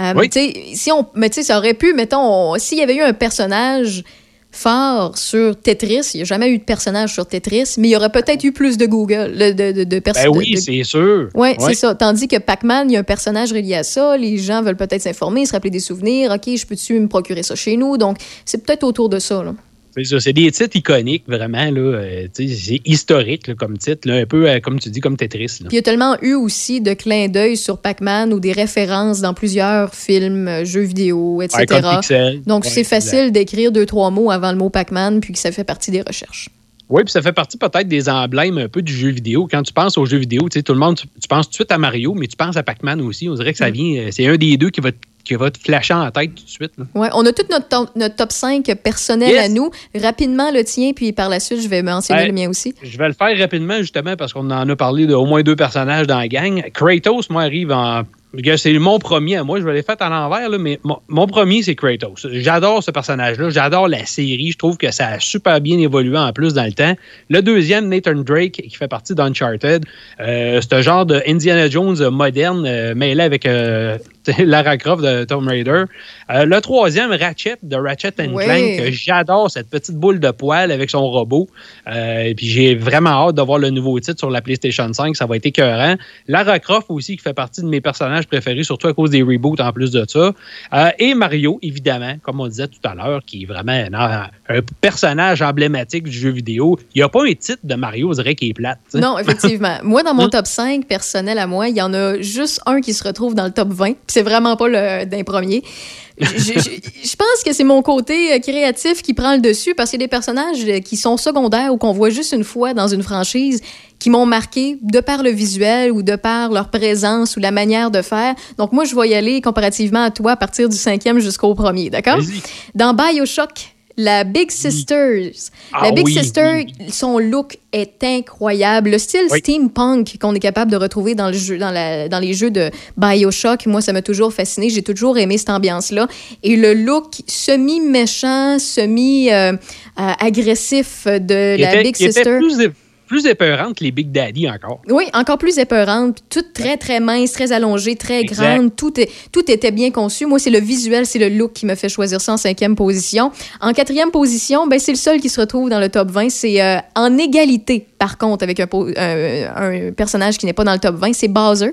Euh, Oui. si on, mais tu sais, ça aurait pu, mettons, on- s'il y avait eu un personnage fort sur Tetris, il n'y a jamais eu de personnage sur Tetris, mais il y aurait peut-être eu plus de Google, de, de, de, Ben personnes. oui, c'est sûr. Oui, Ouais. c'est ça. Tandis que Pac-Man, il y a un personnage relié à ça. Les gens veulent peut-être s'informer, se rappeler des souvenirs. OK, je peux-tu me procurer ça chez nous? Donc, c'est peut-être autour de ça. Là. C'est des titres iconiques, vraiment. Là, euh, c'est historique là, comme titre, là, un peu euh, comme tu dis, comme Tetris. là. Il y a tellement eu aussi de clins d'œil sur Pac-Man ou des références dans plusieurs films, euh, jeux vidéo, etc. Ouais. Donc Ouais, c'est facile d'écrire deux, trois mots avant le mot Pac-Man, puis que ça fait partie des recherches. Oui, puis ça fait partie peut-être des emblèmes un peu du jeu vidéo. Quand tu penses aux jeux vidéo, tu sais, tout le monde, tu, tu penses tout de suite à Mario, mais tu penses à Pac-Man aussi. On dirait que ça Mm. vient, euh, c'est un des deux qui va, te- qui va te flasher en tête tout de suite. là. Ouais, on a tout notre, top- notre top 5 personnel Yes. à nous. Rapidement le tien, puis par la suite, je vais mentionner Ouais. le mien aussi. Je vais le faire rapidement, justement, parce qu'on en a parlé d'au moins deux personnages dans la gang. Kratos, moi, arrive en. C'est mon premier à moi. Je les faire à l'envers, mais mon, mon premier, c'est Kratos. J'adore ce personnage-là. J'adore la série. Je trouve que ça a super bien évolué en plus dans le temps. Le deuxième, Nathan Drake, qui fait partie d'Uncharted. Euh, c'est un genre de Indiana Jones moderne, euh, mêlé avec euh, Lara Croft de Tomb Raider. Euh, le troisième, Ratchet, de Ratchet and Ouais. Clank. J'adore cette petite boule de poil avec son robot. Euh, et puis j'ai vraiment hâte de voir le nouveau titre sur la PlayStation 5. Ça va être écœurant. Lara Croft aussi, qui fait partie de mes personnages préférés, surtout à cause des reboots en plus de ça. Euh, et Mario, évidemment, comme on disait tout à l'heure, qui est vraiment un, un personnage emblématique du jeu vidéo. Il n'y a pas un titre de Mario, on dirait, qui est plate. Non, effectivement. moi, dans mon top 5 personnel à moi, il y en a juste un qui se retrouve dans le top 20. Puis c'est vraiment pas le d'un premier. Je, pense que c'est mon côté euh, créatif qui prend le dessus parce qu'il y a des personnages euh, qui sont secondaires ou qu'on voit juste une fois dans une franchise qui m'ont marqué de par le visuel ou de par leur présence ou la manière de faire. Donc moi, je vais y aller comparativement à toi à partir du cinquième jusqu'au premier, d'accord? Dans Bioshock, la Big Sisters. Ah la Big oui, Sister, son look est incroyable. Le style Oui. steampunk qu'on est capable de retrouver dans, le jeu, dans, la- dans les jeux de Bioshock, moi, ça m'a toujours fasciné. J'ai toujours aimé cette ambiance-là. Et le look semi-méchant, semi-agressif de Il la était- Big était Sister. plus, plus épeurante que les Big Daddy encore. Oui, encore plus épeurante, toute très, très mince, très allongée, très Exact. grande. Tout, est, tout était bien conçu. Moi, c'est le visuel, c'est le look qui me fait choisir ça en cinquième position. En quatrième position, ben, c'est le seul qui se retrouve dans le top 20. C'est euh, en égalité, par contre, avec un, euh, un personnage qui n'est pas dans le top 20, c'est Bowser.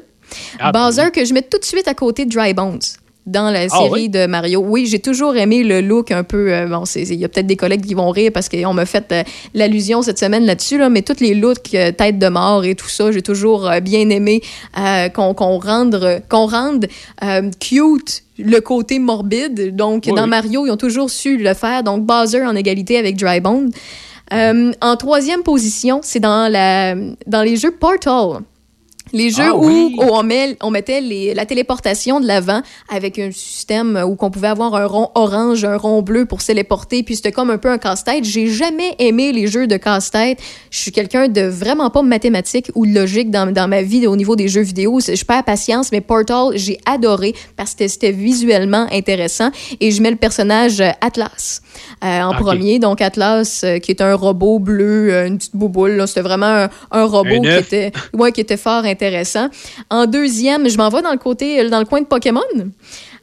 Ah, ben Bowser, que je mets tout de suite à côté de Dry Bones. Dans la Ah série oui? de Mario. Oui, j'ai toujours aimé le look un peu. euh, bon, il y a peut-être des collègues qui vont rire parce qu'on m'a fait euh, l'allusion cette semaine là-dessus, là, mais tous les looks euh, tête de mort et tout ça, j'ai toujours euh, bien aimé euh, qu'on rende, qu'on rende cute le côté morbide. Donc, Oui, dans oui. Mario, ils ont toujours su le faire. Donc, Bowser en égalité avec Drybone. En troisième position, c'est dans, la, dans les jeux Portal. Les jeux Ah où, oui. où on, met, on mettait les- la téléportation de l'avant avec un système où qu'on pouvait avoir un rond orange, un rond bleu pour se téléporter, puis c'était comme un peu un casse-tête. J'ai jamais aimé les jeux de casse-tête. Je suis quelqu'un de vraiment pas mathématique ou logique dans, dans ma vie au niveau des jeux vidéo. Je perds patience, mais Portal, j'ai adoré parce que c'était visuellement intéressant. Et je mets le personnage euh, Atlas euh, en premier. Donc Atlas, euh, qui est un robot bleu, euh, une petite bouboule. là. C'était vraiment un, un robot Un qui était, ouais, qui était fort intéressant. En deuxième, je m'en vais dans le côté, dans le coin de Pokémon.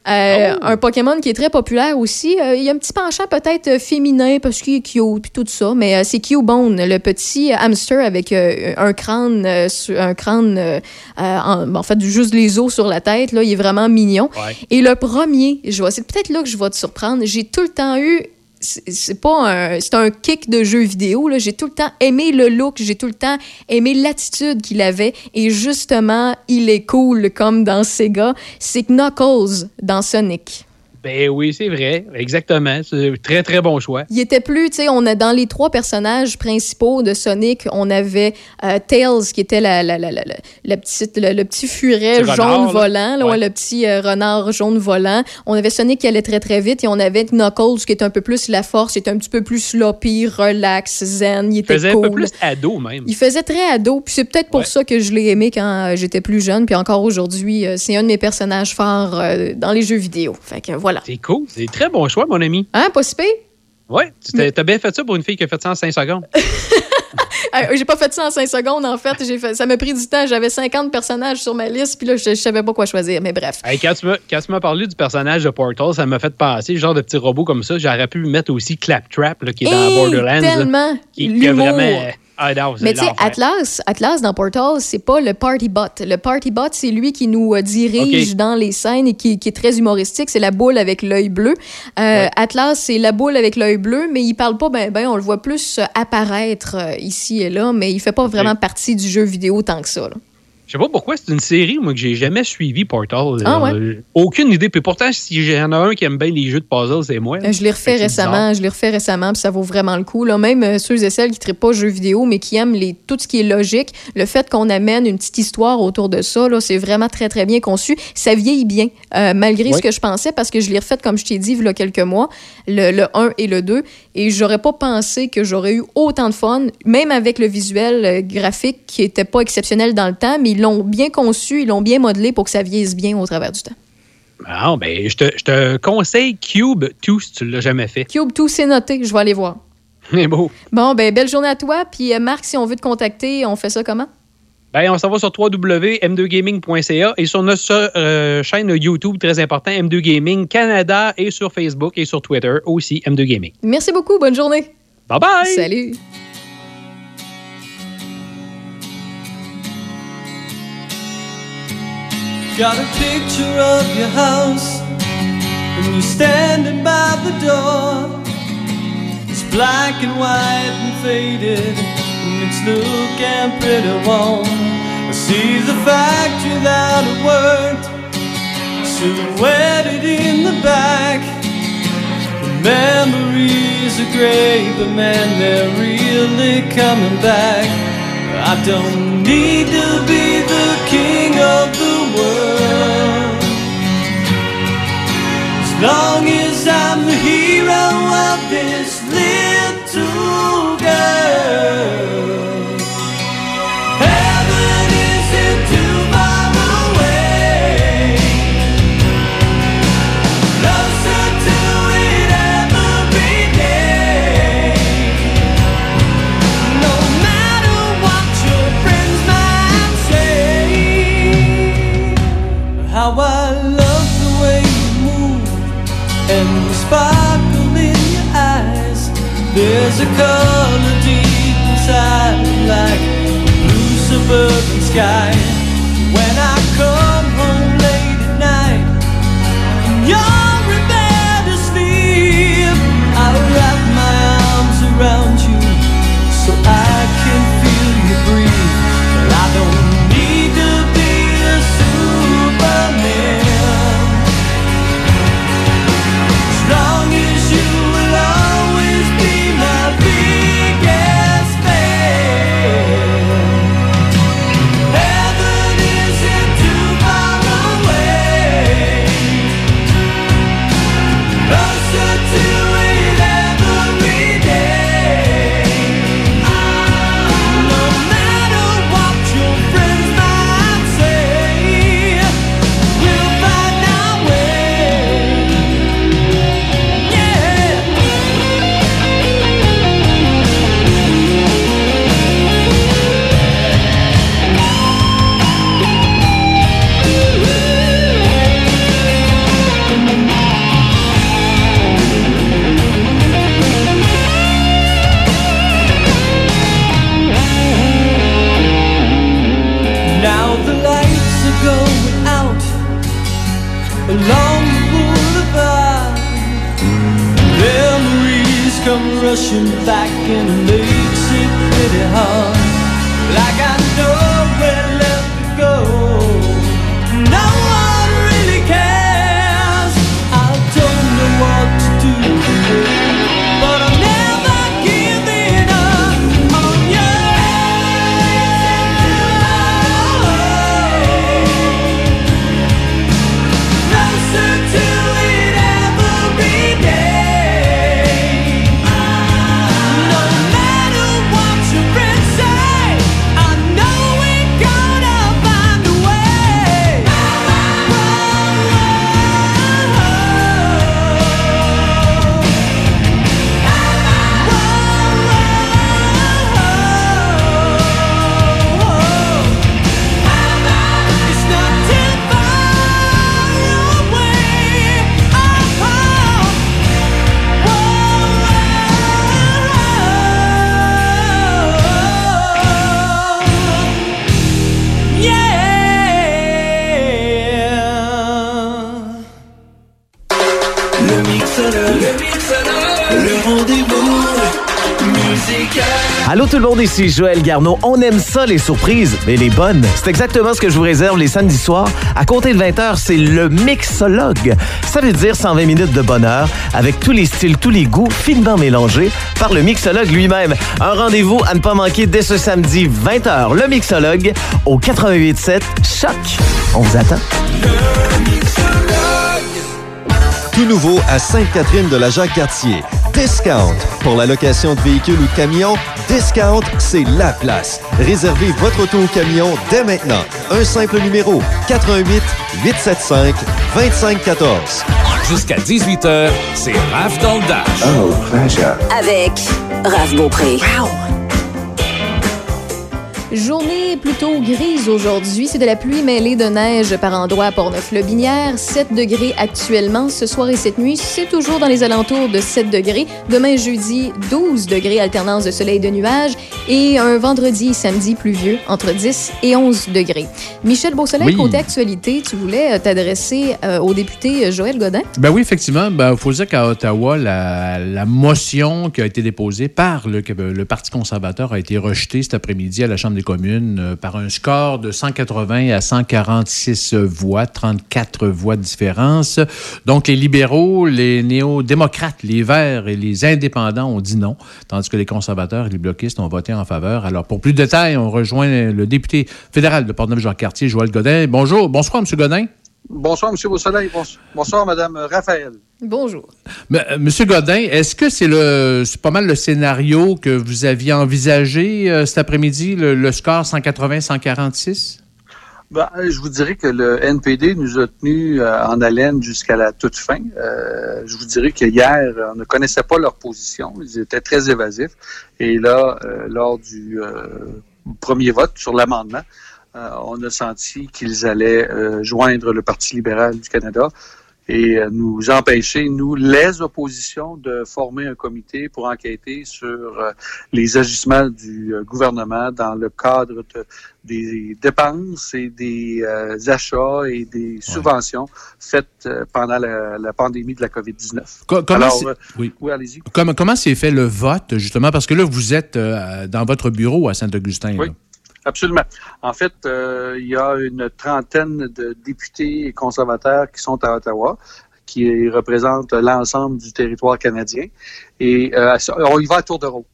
Euh, Un Pokémon qui est très populaire aussi. Euh, il y a un petit penchant peut-être féminin parce qu'il est cute puis tout ça, mais euh, c'est Cubone, le petit hamster avec un crâne, un crâne, en, en fait, juste les os sur la tête. Là, il est vraiment mignon. Ouais. Et le premier, je vois, c'est peut-être là que je vais te surprendre. J'ai tout le temps eu. C'est pas un. C'est un kick de jeu vidéo. là. J'ai tout le temps aimé le look. J'ai tout le temps aimé l'attitude qu'il avait. Et justement, il est cool comme dans Sega. C'est Knuckles dans Sonic. Ben oui, c'est vrai. Exactement. C'est un très, très bon choix. Il était plus, tu sais, on a dans les trois personnages principaux de Sonic, on avait euh, Tails qui était la, la, la, la, la- petite, le, le petit furet Petit jaune renard, volant, là, ouais, Ouais. le petit euh, renard jaune volant. On avait Sonic qui allait très très vite et on avait Knuckles qui était un peu plus la force, était un petit peu plus sloppy, relax, zen, il Il était faisait cool. un peu plus ado, même. Il faisait très ado, puis c'est peut-être pour Ouais. ça que je l'ai aimé quand euh, j'étais plus jeune, puis encore aujourd'hui, c'est un de mes personnages forts euh, dans les jeux vidéo. Fait que voilà. C'est cool. C'est très bon choix, mon ami. Hein, pas si pire? Ouais, tu bien fait ça pour une fille qui a fait ça en 5 secondes. J'ai pas fait ça en 5 secondes, en fait. J'ai fait, ça m'a pris du temps. J'avais 50 personnages sur ma liste, puis là, je, je savais pas quoi choisir. Mais bref. Hey, quand tu m'as parlé du personnage de Portal, ça m'a fait penser, genre de petit robot comme ça. J'aurais pu mettre aussi Claptrap, là, qui est dans Borderlands. là, tellement qui, qui a vraiment. Ah non, Mais tu sais. Atlas, Atlas dans Portal, c'est pas le party bot. Le party bot, c'est lui qui nous euh, dirige dans les scènes et qui, qui est très humoristique. C'est la boule avec l'œil bleu. Euh, Atlas, c'est la boule avec l'œil bleu, mais il parle pas ben ben. On le voit plus euh, apparaître ici et là, mais il fait pas vraiment partie du jeu vidéo tant que ça. là. Je sais pas pourquoi c'est une série, moi, que j'ai jamais suivi Portal. Ah ouais? Euh, Aucune idée. Puis pourtant, si j'en ai un qui aime bien les jeux de puzzle, c'est moi. Euh, Je l'ai refait récemment, je l'ai refait récemment, puis ça vaut vraiment le coup. Là. Même euh, ceux et celles qui ne traitent pas jeux vidéo, mais qui aiment les, tout ce qui est logique, le fait qu'on amène une petite histoire autour de ça, là, c'est vraiment très, très bien conçu. Ça vieillit bien, euh, malgré Ouais. ce que je pensais, parce que je l'ai refait, comme je t'ai dit, il y a quelques mois, le, le 1 et le 2, et j'aurais pas pensé que j'aurais eu autant de fun, même avec le visuel euh, graphique qui était pas exceptionnel dans le temps, mais ils l'ont bien conçu, ils l'ont bien modelé pour que ça vieillisse bien au travers du temps. Ah, ben, je te, je te conseille Cube 2 si tu l'as jamais fait. Cube, tout c'est noté, je vais aller voir. C'est beau. Bon, ben, belle journée à toi. Puis, euh, Marc, si on veut te contacter, on fait ça comment? Ben, on s'en va sur www.m2gaming.ca et sur notre euh, chaîne YouTube, très important, M2 Gaming Canada et sur Facebook et sur Twitter aussi, M2 Gaming. Merci beaucoup. Bonne journée. Bye bye! Salut. Got a picture of your house, and you're standing by the door. It's black and white and faded, and it's looking pretty warm. I see the factory that I worked, silhouetted in the back. The memories are great, but man, they're really coming back. I don't need to be the king of the world. As long as I'm the hero There's a color deep inside, like blue suburban sky. Rushing back and it makes it pretty hard. Allô tout le monde, ici Joël Garneau. On aime ça les surprises, mais les bonnes. C'est exactement ce que je vous réserve les samedis soirs. À compter de 20h, c'est le mixologue. Ça veut dire 120 minutes de bonheur avec tous les styles, tous les goûts finement mélangés par le mixologue lui-même. Un rendez-vous à ne pas manquer dès ce samedi 20h. Le mixologue au 88.7 Choc. On vous attend. Tout nouveau à Sainte-Catherine de la Jacques-Cartier. Discount. Pour la location de véhicules ou de camions, Discount, c'est la place. Réservez votre auto ou camion dès maintenant. Un simple numéro 88 875 2514. Jusqu'à 18h, c'est Raph dans le Dash. Oh, pleasure. Avec Raph Beaupré. Journée plutôt grise aujourd'hui. C'est de la pluie mêlée de neige par endroits à Portneuf-le-Binière. 7 degrés actuellement. Ce soir et cette nuit, c'est toujours dans les alentours de 7 degrés. Demain, jeudi, 12 degrés, alternance de soleil et de nuages. Et un vendredi et samedi pluvieux, entre 10 et 11 degrés. Michel Beausoleil, Oui. côté actualité, tu voulais euh, t'adresser euh, au député euh, Joël Godin? Ben oui, effectivement. Il ben, faut dire qu'à Ottawa, la, la motion qui a été déposée par le, le Parti conservateur a été rejetée cet après-midi à la Chambre des communes euh, par un score de 180 à 146 voix, 34 voix de différence. Donc, les libéraux, les néo-démocrates, les verts et les indépendants ont dit non, tandis que les conservateurs et les bloquistes ont voté en faveur. Alors, pour plus de détails, on rejoint le député fédéral de Portneuf-Jean-Cartier, Joël Godin. Bonjour. Bonsoir, M. Godin. Bonsoir, M. Beausoleil. Bonsoir Mme Raphaël. Bonjour. Mais, euh, Monsieur Godin, est-ce que c'est le c'est pas mal le scénario que vous aviez envisagé euh, cet après-midi, le, le score 180-146? Ben, je vous dirais que le NPD nous a tenus euh, en haleine jusqu'à la toute fin. Euh, je vous dirais que hier, on ne connaissait pas leur position. Ils étaient très évasifs. Et là, euh, lors du euh, premier vote sur l'amendement, euh, on a senti qu'ils allaient euh, joindre le Parti libéral du Canada et euh, nous empêcher, nous, les oppositions, de former un comité pour enquêter sur euh, les agissements du euh, gouvernement dans le cadre de- des dépenses et des euh, achats et des subventions faites pendant la, la pandémie de la COVID-19. Co- comment Alors, euh, oui. oui, allez-y. Comment, comment s'est fait le vote, justement? Parce que là, vous êtes euh, dans votre bureau à Saint-Augustin. Oui. là. Absolument. En fait, euh, il y a une trentaine de députés conservateurs qui sont à Ottawa, qui représentent l'ensemble du territoire canadien. Et euh, on y va à tour de rôle.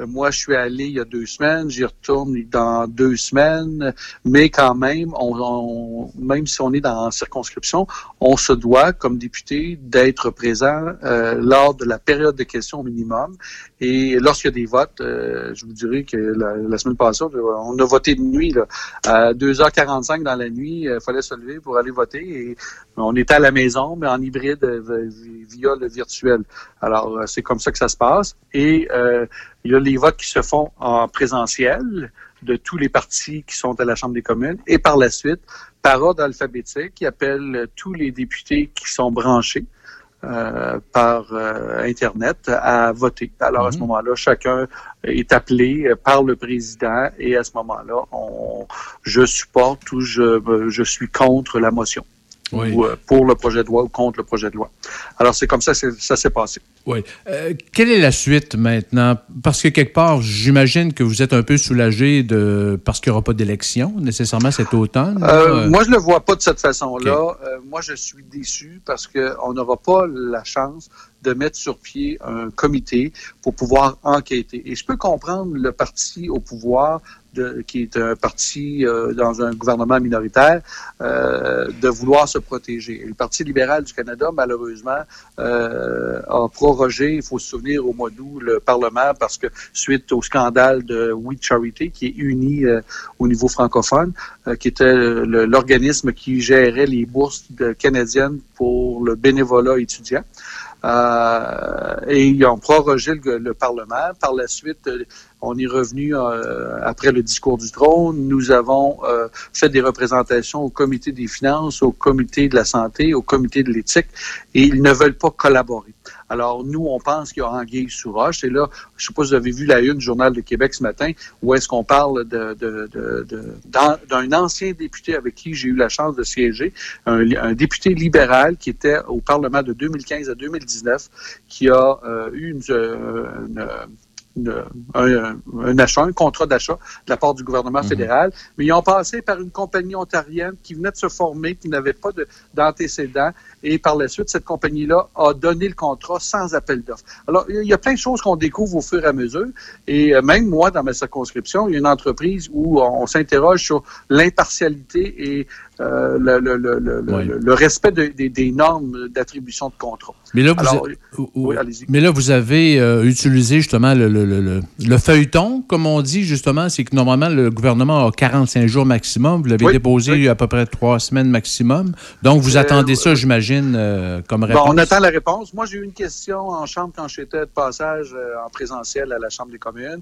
Euh, Moi, je suis allé il y a deux semaines, j'y retourne dans deux semaines, mais quand même, on, on- même si on est dans circonscription, on se doit, comme député, d'être présent euh, lors de la période de questions minimum. Et lorsqu'il y a des votes, euh, je vous dirais que la, semaine passée, on a voté de nuit. Là. À 2h45 dans la nuit, il fallait se lever pour aller voter. Et on était à la maison, mais en hybride euh, via le virtuel. Alors, euh, c'est comme ça que ça se passe. Et euh, il y a les votes qui se font en présentiel de tous les partis qui sont à la Chambre des communes. Et par la suite, par ordre alphabétique, qui appelle tous les députés qui sont branchés euh, par euh, Internet à voter. Alors, à ce moment-là, chacun est appelé par le président et à ce moment-là, on, je supporte ou je, je suis contre la motion. Oui. ou euh, pour le projet de loi ou contre le projet de loi. Alors, c'est comme ça que ça s'est passé. Oui. Euh, quelle est la suite maintenant? Parce que quelque part, j'imagine que vous êtes un peu soulagé de parce qu'il n'y aura pas d'élection nécessairement cet automne. Euh, moi, je le vois pas de cette façon-là. Euh, moi, je suis déçu parce qu'on n'aura pas la chance de mettre sur pied un comité pour pouvoir enquêter. Et je peux comprendre le parti au pouvoir, de, qui est un parti euh, dans un gouvernement minoritaire, euh, de vouloir se protéger. Le Parti libéral du Canada, malheureusement, euh, a prorogé, il faut se souvenir, au mois d'août, le Parlement parce que suite au scandale de We Charity, qui est uni euh, au niveau francophone, euh, qui était l'organisme qui gérait les bourses canadiennes pour le bénévolat étudiant. Euh, et ils ont prorogé le, le Parlement. Par la suite, euh, on est revenu euh, après le discours du trône. Nous avons fait des représentations au comité des finances, au comité de la santé, au comité de l'éthique, et ils ne veulent pas collaborer. Alors, nous, on pense qu'il y a anguille sous roche. Et là, je ne sais pas si vous avez vu la une du Journal de Québec ce matin, où est-ce qu'on parle de- de- de- d'un ancien député avec qui j'ai eu la chance de siéger, un, député libéral qui était au Parlement de 2015 à 2019, qui a euh, eu une, euh, une- un, un achat, un contrat d'achat de la part du gouvernement fédéral, mais ils ont passé par une compagnie ontarienne qui venait de se former, qui n'avait pas de- d'antécédents, et par la suite, cette compagnie-là a donné le contrat sans appel d'offres. Alors, il y a plein de choses qu'on découvre au fur et à mesure, et euh, même moi, dans ma circonscription, il y a une entreprise où on, on s'interroge sur l'impartialité et euh, le, le- le- le- le- le respect de- des- des normes d'attribution de contrat. Mais là, vous, Alors, a- oui, allez-y. mais là, vous avez euh, utilisé justement le, le- le- le- le feuilleton, comme on dit justement, c'est que normalement, le gouvernement a 45 jours maximum. Vous l'avez Oui, déposé à peu près trois semaines maximum. Donc, vous Euh, attendez ça, j'imagine, euh, comme Bon, réponse. on attend la réponse. Moi, j'ai eu une question en chambre quand j'étais de passage en présentiel à la Chambre des communes,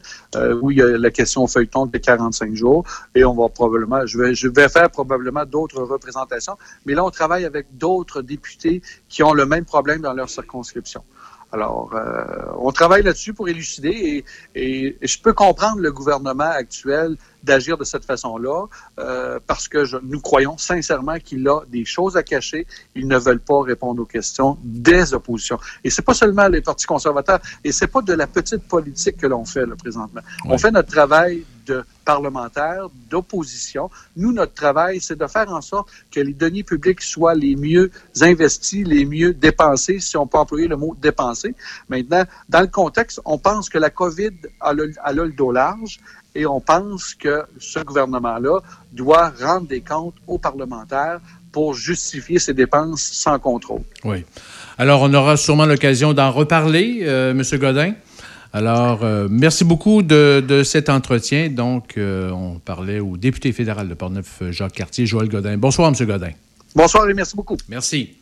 où il y a la question au feuilleton de 45 jours. Et on va probablement, je vais, je vais faire probablement d'autres représentations. Mais là, on travaille avec d'autres députés qui ont le même problème dans leur circonscription. Alors, euh, on travaille là-dessus pour élucider et je peux comprendre le gouvernement actuel d'agir de cette façon-là euh, parce que je- nous croyons sincèrement qu'il a des choses à cacher. Ils ne veulent pas répondre aux questions des oppositions. Et c'est pas seulement les partis conservateurs et c'est pas de la petite politique que l'on fait là, présentement. On fait notre travail de parlementaire, d'opposition. Nous, notre travail, c'est de faire en sorte que les deniers publics soient les mieux investis, les mieux dépensés, si on peut employer le mot dépenser. Maintenant, dans le contexte, on pense que la COVID a le, a le dos large et on pense que ce gouvernement-là doit rendre des comptes aux parlementaires pour justifier ses dépenses sans contrôle. Oui. Alors, on aura sûrement l'occasion d'en reparler, euh, M. Godin. Alors, euh, merci beaucoup de, de cet entretien. Donc, euh, on parlait au député fédéral de Portneuf, Jacques Cartier, Joël Godin. Bonsoir, M. Godin. Bonsoir et merci beaucoup. Merci.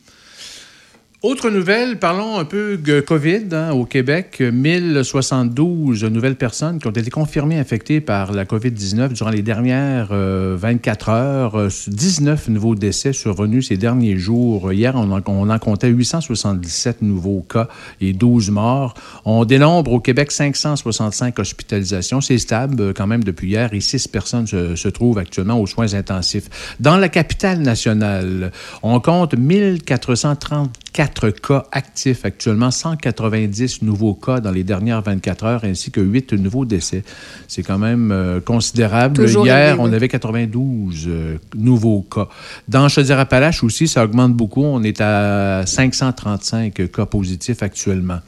Autre nouvelle, parlons un peu de COVID hein, au Québec. 1072 nouvelles personnes qui ont été confirmées infectées par la COVID-19 durant les dernières euh, 24 heures. Euh, 19 nouveaux décès survenus ces derniers jours. Hier, on en, on en comptait 877 nouveaux cas et 12 morts. On dénombre au Québec 565 hospitalisations. C'est stable euh, quand même depuis hier et 6 personnes se, se trouvent actuellement aux soins intensifs. Dans la capitale nationale, on compte 1434 cas actifs actuellement, 190 nouveaux cas dans les dernières 24 heures, ainsi que 8 nouveaux décès. C'est quand même euh, considérable. Toujours Hier, on avait 92 euh, nouveaux cas. Dans Chaudière-Appalaches aussi, ça augmente beaucoup. On est à 535 cas positifs actuellement.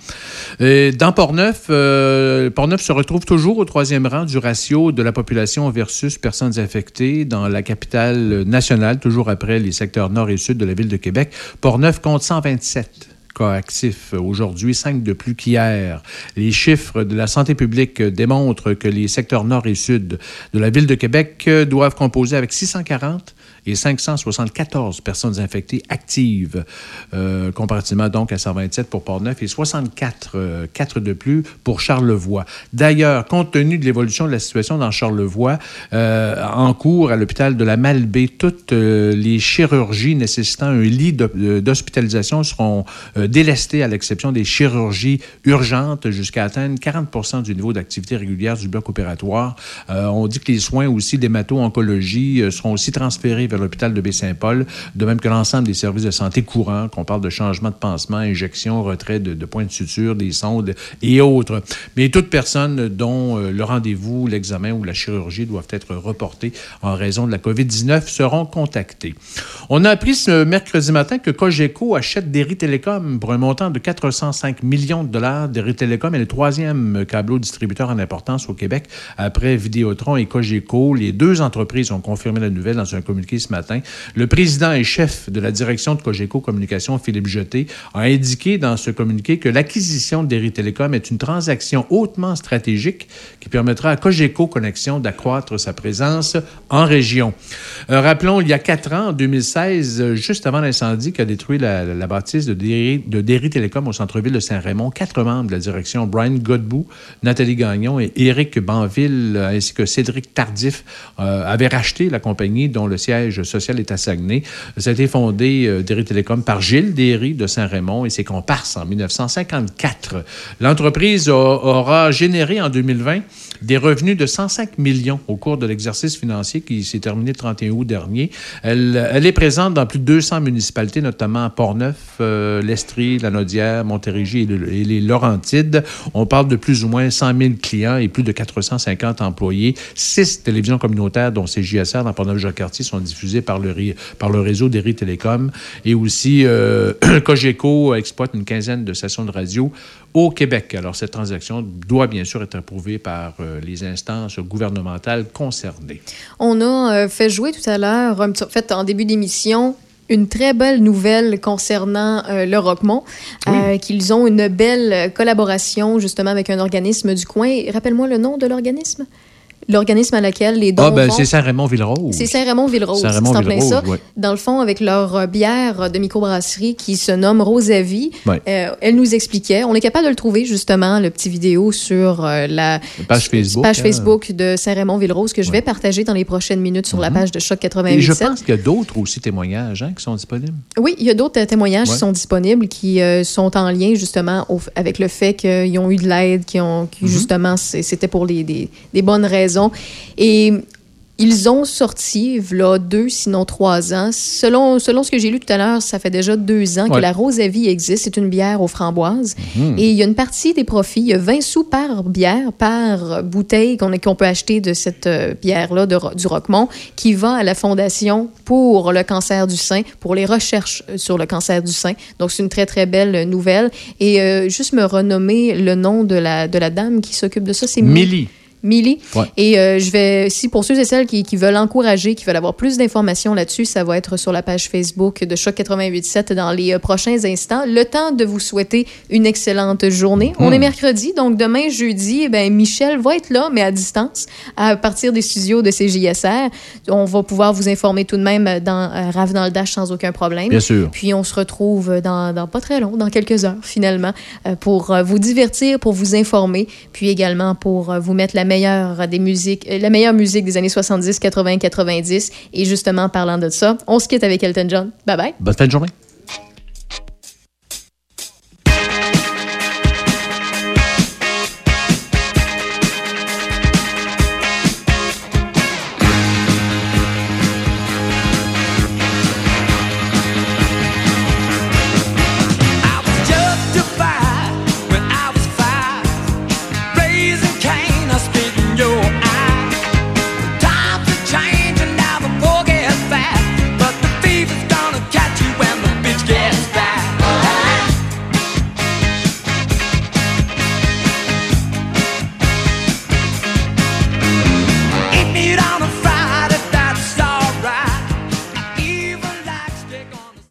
Et dans Portneuf, euh, Portneuf se retrouve toujours au troisième rang du ratio de la population versus personnes infectées dans la capitale nationale, toujours après les secteurs nord et sud de la ville de Québec. Portneuf compte 127 cas actifs aujourd'hui, 5 de plus qu'hier. Les chiffres de la santé publique démontrent que les secteurs nord et sud de la ville de Québec doivent composer avec 640 et 574 personnes infectées actives, euh, comparativement donc à 127 pour Portneuf et 64 euh, 4 de plus pour Charlevoix. D'ailleurs, compte tenu de l'évolution de la situation dans Charlevoix, euh, en cours à l'hôpital de la Malbaie, toutes euh, les chirurgies nécessitant un lit euh, d'hospitalisation seront euh, délestée à l'exception des chirurgies urgentes jusqu'à atteindre 40% du niveau d'activité régulière du bloc opératoire. On dit que les soins aussi d'hémato-oncologie seront aussi transférés vers l'hôpital de Baie-Saint-Paul, de même que l'ensemble des services de santé courants, qu'on parle de changement de pansement, injection, retrait de, points de suture, des sondes et autres. Mais toute personne dont euh, le rendez-vous, l'examen ou la chirurgie doivent être reportés en raison de la COVID-19 seront contactés. On a appris ce mercredi matin que Cogeco achète Derry Télécom pour un montant de 405 millions de dollars. Derry Télécom est le troisième câbleau distributeur en importance au Québec après Vidéotron et Cogeco. Les deux entreprises ont confirmé la nouvelle dans un communiqué ce matin. Le président et chef de la direction de Cogeco Communication, Philippe Jeté, a indiqué dans ce communiqué que l'acquisition de Derry Télécom est une transaction hautement stratégique qui permettra à Cogeco Connexion d'accroître sa présence en région. Euh, rappelons, il y a quatre ans, en 2016, euh, juste avant l'incendie qui a détruit la, bâtisse de Derry, de Derry Télécom au centre-ville de Saint-Raymond, quatre membres de la direction, Brian Godbout, Nathalie Gagnon et Éric Banville, ainsi que Cédric Tardif, euh, avaient racheté la compagnie dont le siège social est à Saguenay. Ça a été fondé, euh, Derry Télécom, par Gilles Derry de Saint-Raymond et ses comparses en 1954. L'entreprise aura généré en 2020 des revenus de 105 millions au cours de l'exercice financier qui s'est terminé le 31 août dernier. Elle, est présente dans plus de 200 municipalités, notamment à Portneuf, euh, l'Estrie, la Naudière, Montérégie et les Laurentides. On parle de plus ou moins 100 000 clients et plus de 450 employés. Six télévisions communautaires, dont CJSR dans Portneuf-Jacques-Cartier, sont diffusées par le, ré- par le réseau d'Eri Télécom. Et aussi, euh, Cogeco exploite une quinzaine de stations de radio au Québec. Alors, cette transaction doit bien sûr être approuvée par euh, les instances gouvernementales concernées. On a euh, fait jouer tout à l'heure, en fait, en début d'émission, une très belle nouvelle concernant euh, le Roquemont, euh, qu'ils ont une belle collaboration justement avec un organisme du coin. Rappelle-moi le nom de l'organisme? L'organisme à laquelle les dons Ah, ben, vont. c'est Saint-Raymond-Villerose. C'est Saint-Raymond-Villerose. C'est en plein ça. Ouais. Dans le fond, avec leur euh, bière de microbrasserie qui se nomme Rosavi, Ouais. euh, elle nous expliquait, on est capable de le trouver justement, le petit vidéo sur euh, la page Facebook, page hein. Facebook de Saint-Raymond-Villerose que je vais partager dans les prochaines minutes sur la page de Choc Mhm. Et 88. je pense qu'il y a d'autres aussi témoignages hein, qui sont disponibles. Oui, il y a d'autres euh, témoignages qui sont disponibles qui euh, sont en lien justement au- avec le fait qu'ils ont eu de l'aide, qui ont qui, Mhm. justement c'était pour les, des, des bonnes raisons. Et ils ont sorti, là, deux, sinon trois ans. Selon, selon ce que j'ai lu tout à l'heure, ça fait déjà deux ans que la Rose à vie existe. C'est une bière aux framboises. Mhm. Et il y a une partie des profits, il y a 20 sous par bière, par bouteille qu'on peut acheter de cette euh, bière-là du Roquemont, qui va à la Fondation pour le cancer du sein, pour les recherches euh, sur le cancer du sein. Donc, c'est une très, très belle nouvelle. Et euh, juste me renommer le nom de la, de la dame qui s'occupe de ça, c'est Mi- Millie. Millie. Ouais. Et euh, je vais, si pour ceux et celles qui, qui veulent encourager, qui veulent avoir plus d'informations là-dessus, ça va être sur la page Facebook de Choc 88.7 dans les euh, prochains instants. Le temps de vous souhaiter une excellente journée. On Hmm. est mercredi, donc demain, jeudi, eh ben, Michel va être là, mais à distance, à partir des studios de CJSR. On va pouvoir vous informer tout de même dans euh, Rave dans le Dash sans aucun problème. Bien sûr. Puis on se retrouve dans, dans pas très long, dans quelques heures finalement, euh, pour vous divertir, pour vous informer, puis également pour vous mettre la meilleure des musiques, euh, la meilleure musique des années 70, 80, 90. Et justement, parlant de ça, on se quitte avec Elton John. Bye bye. Bonne fin de journée.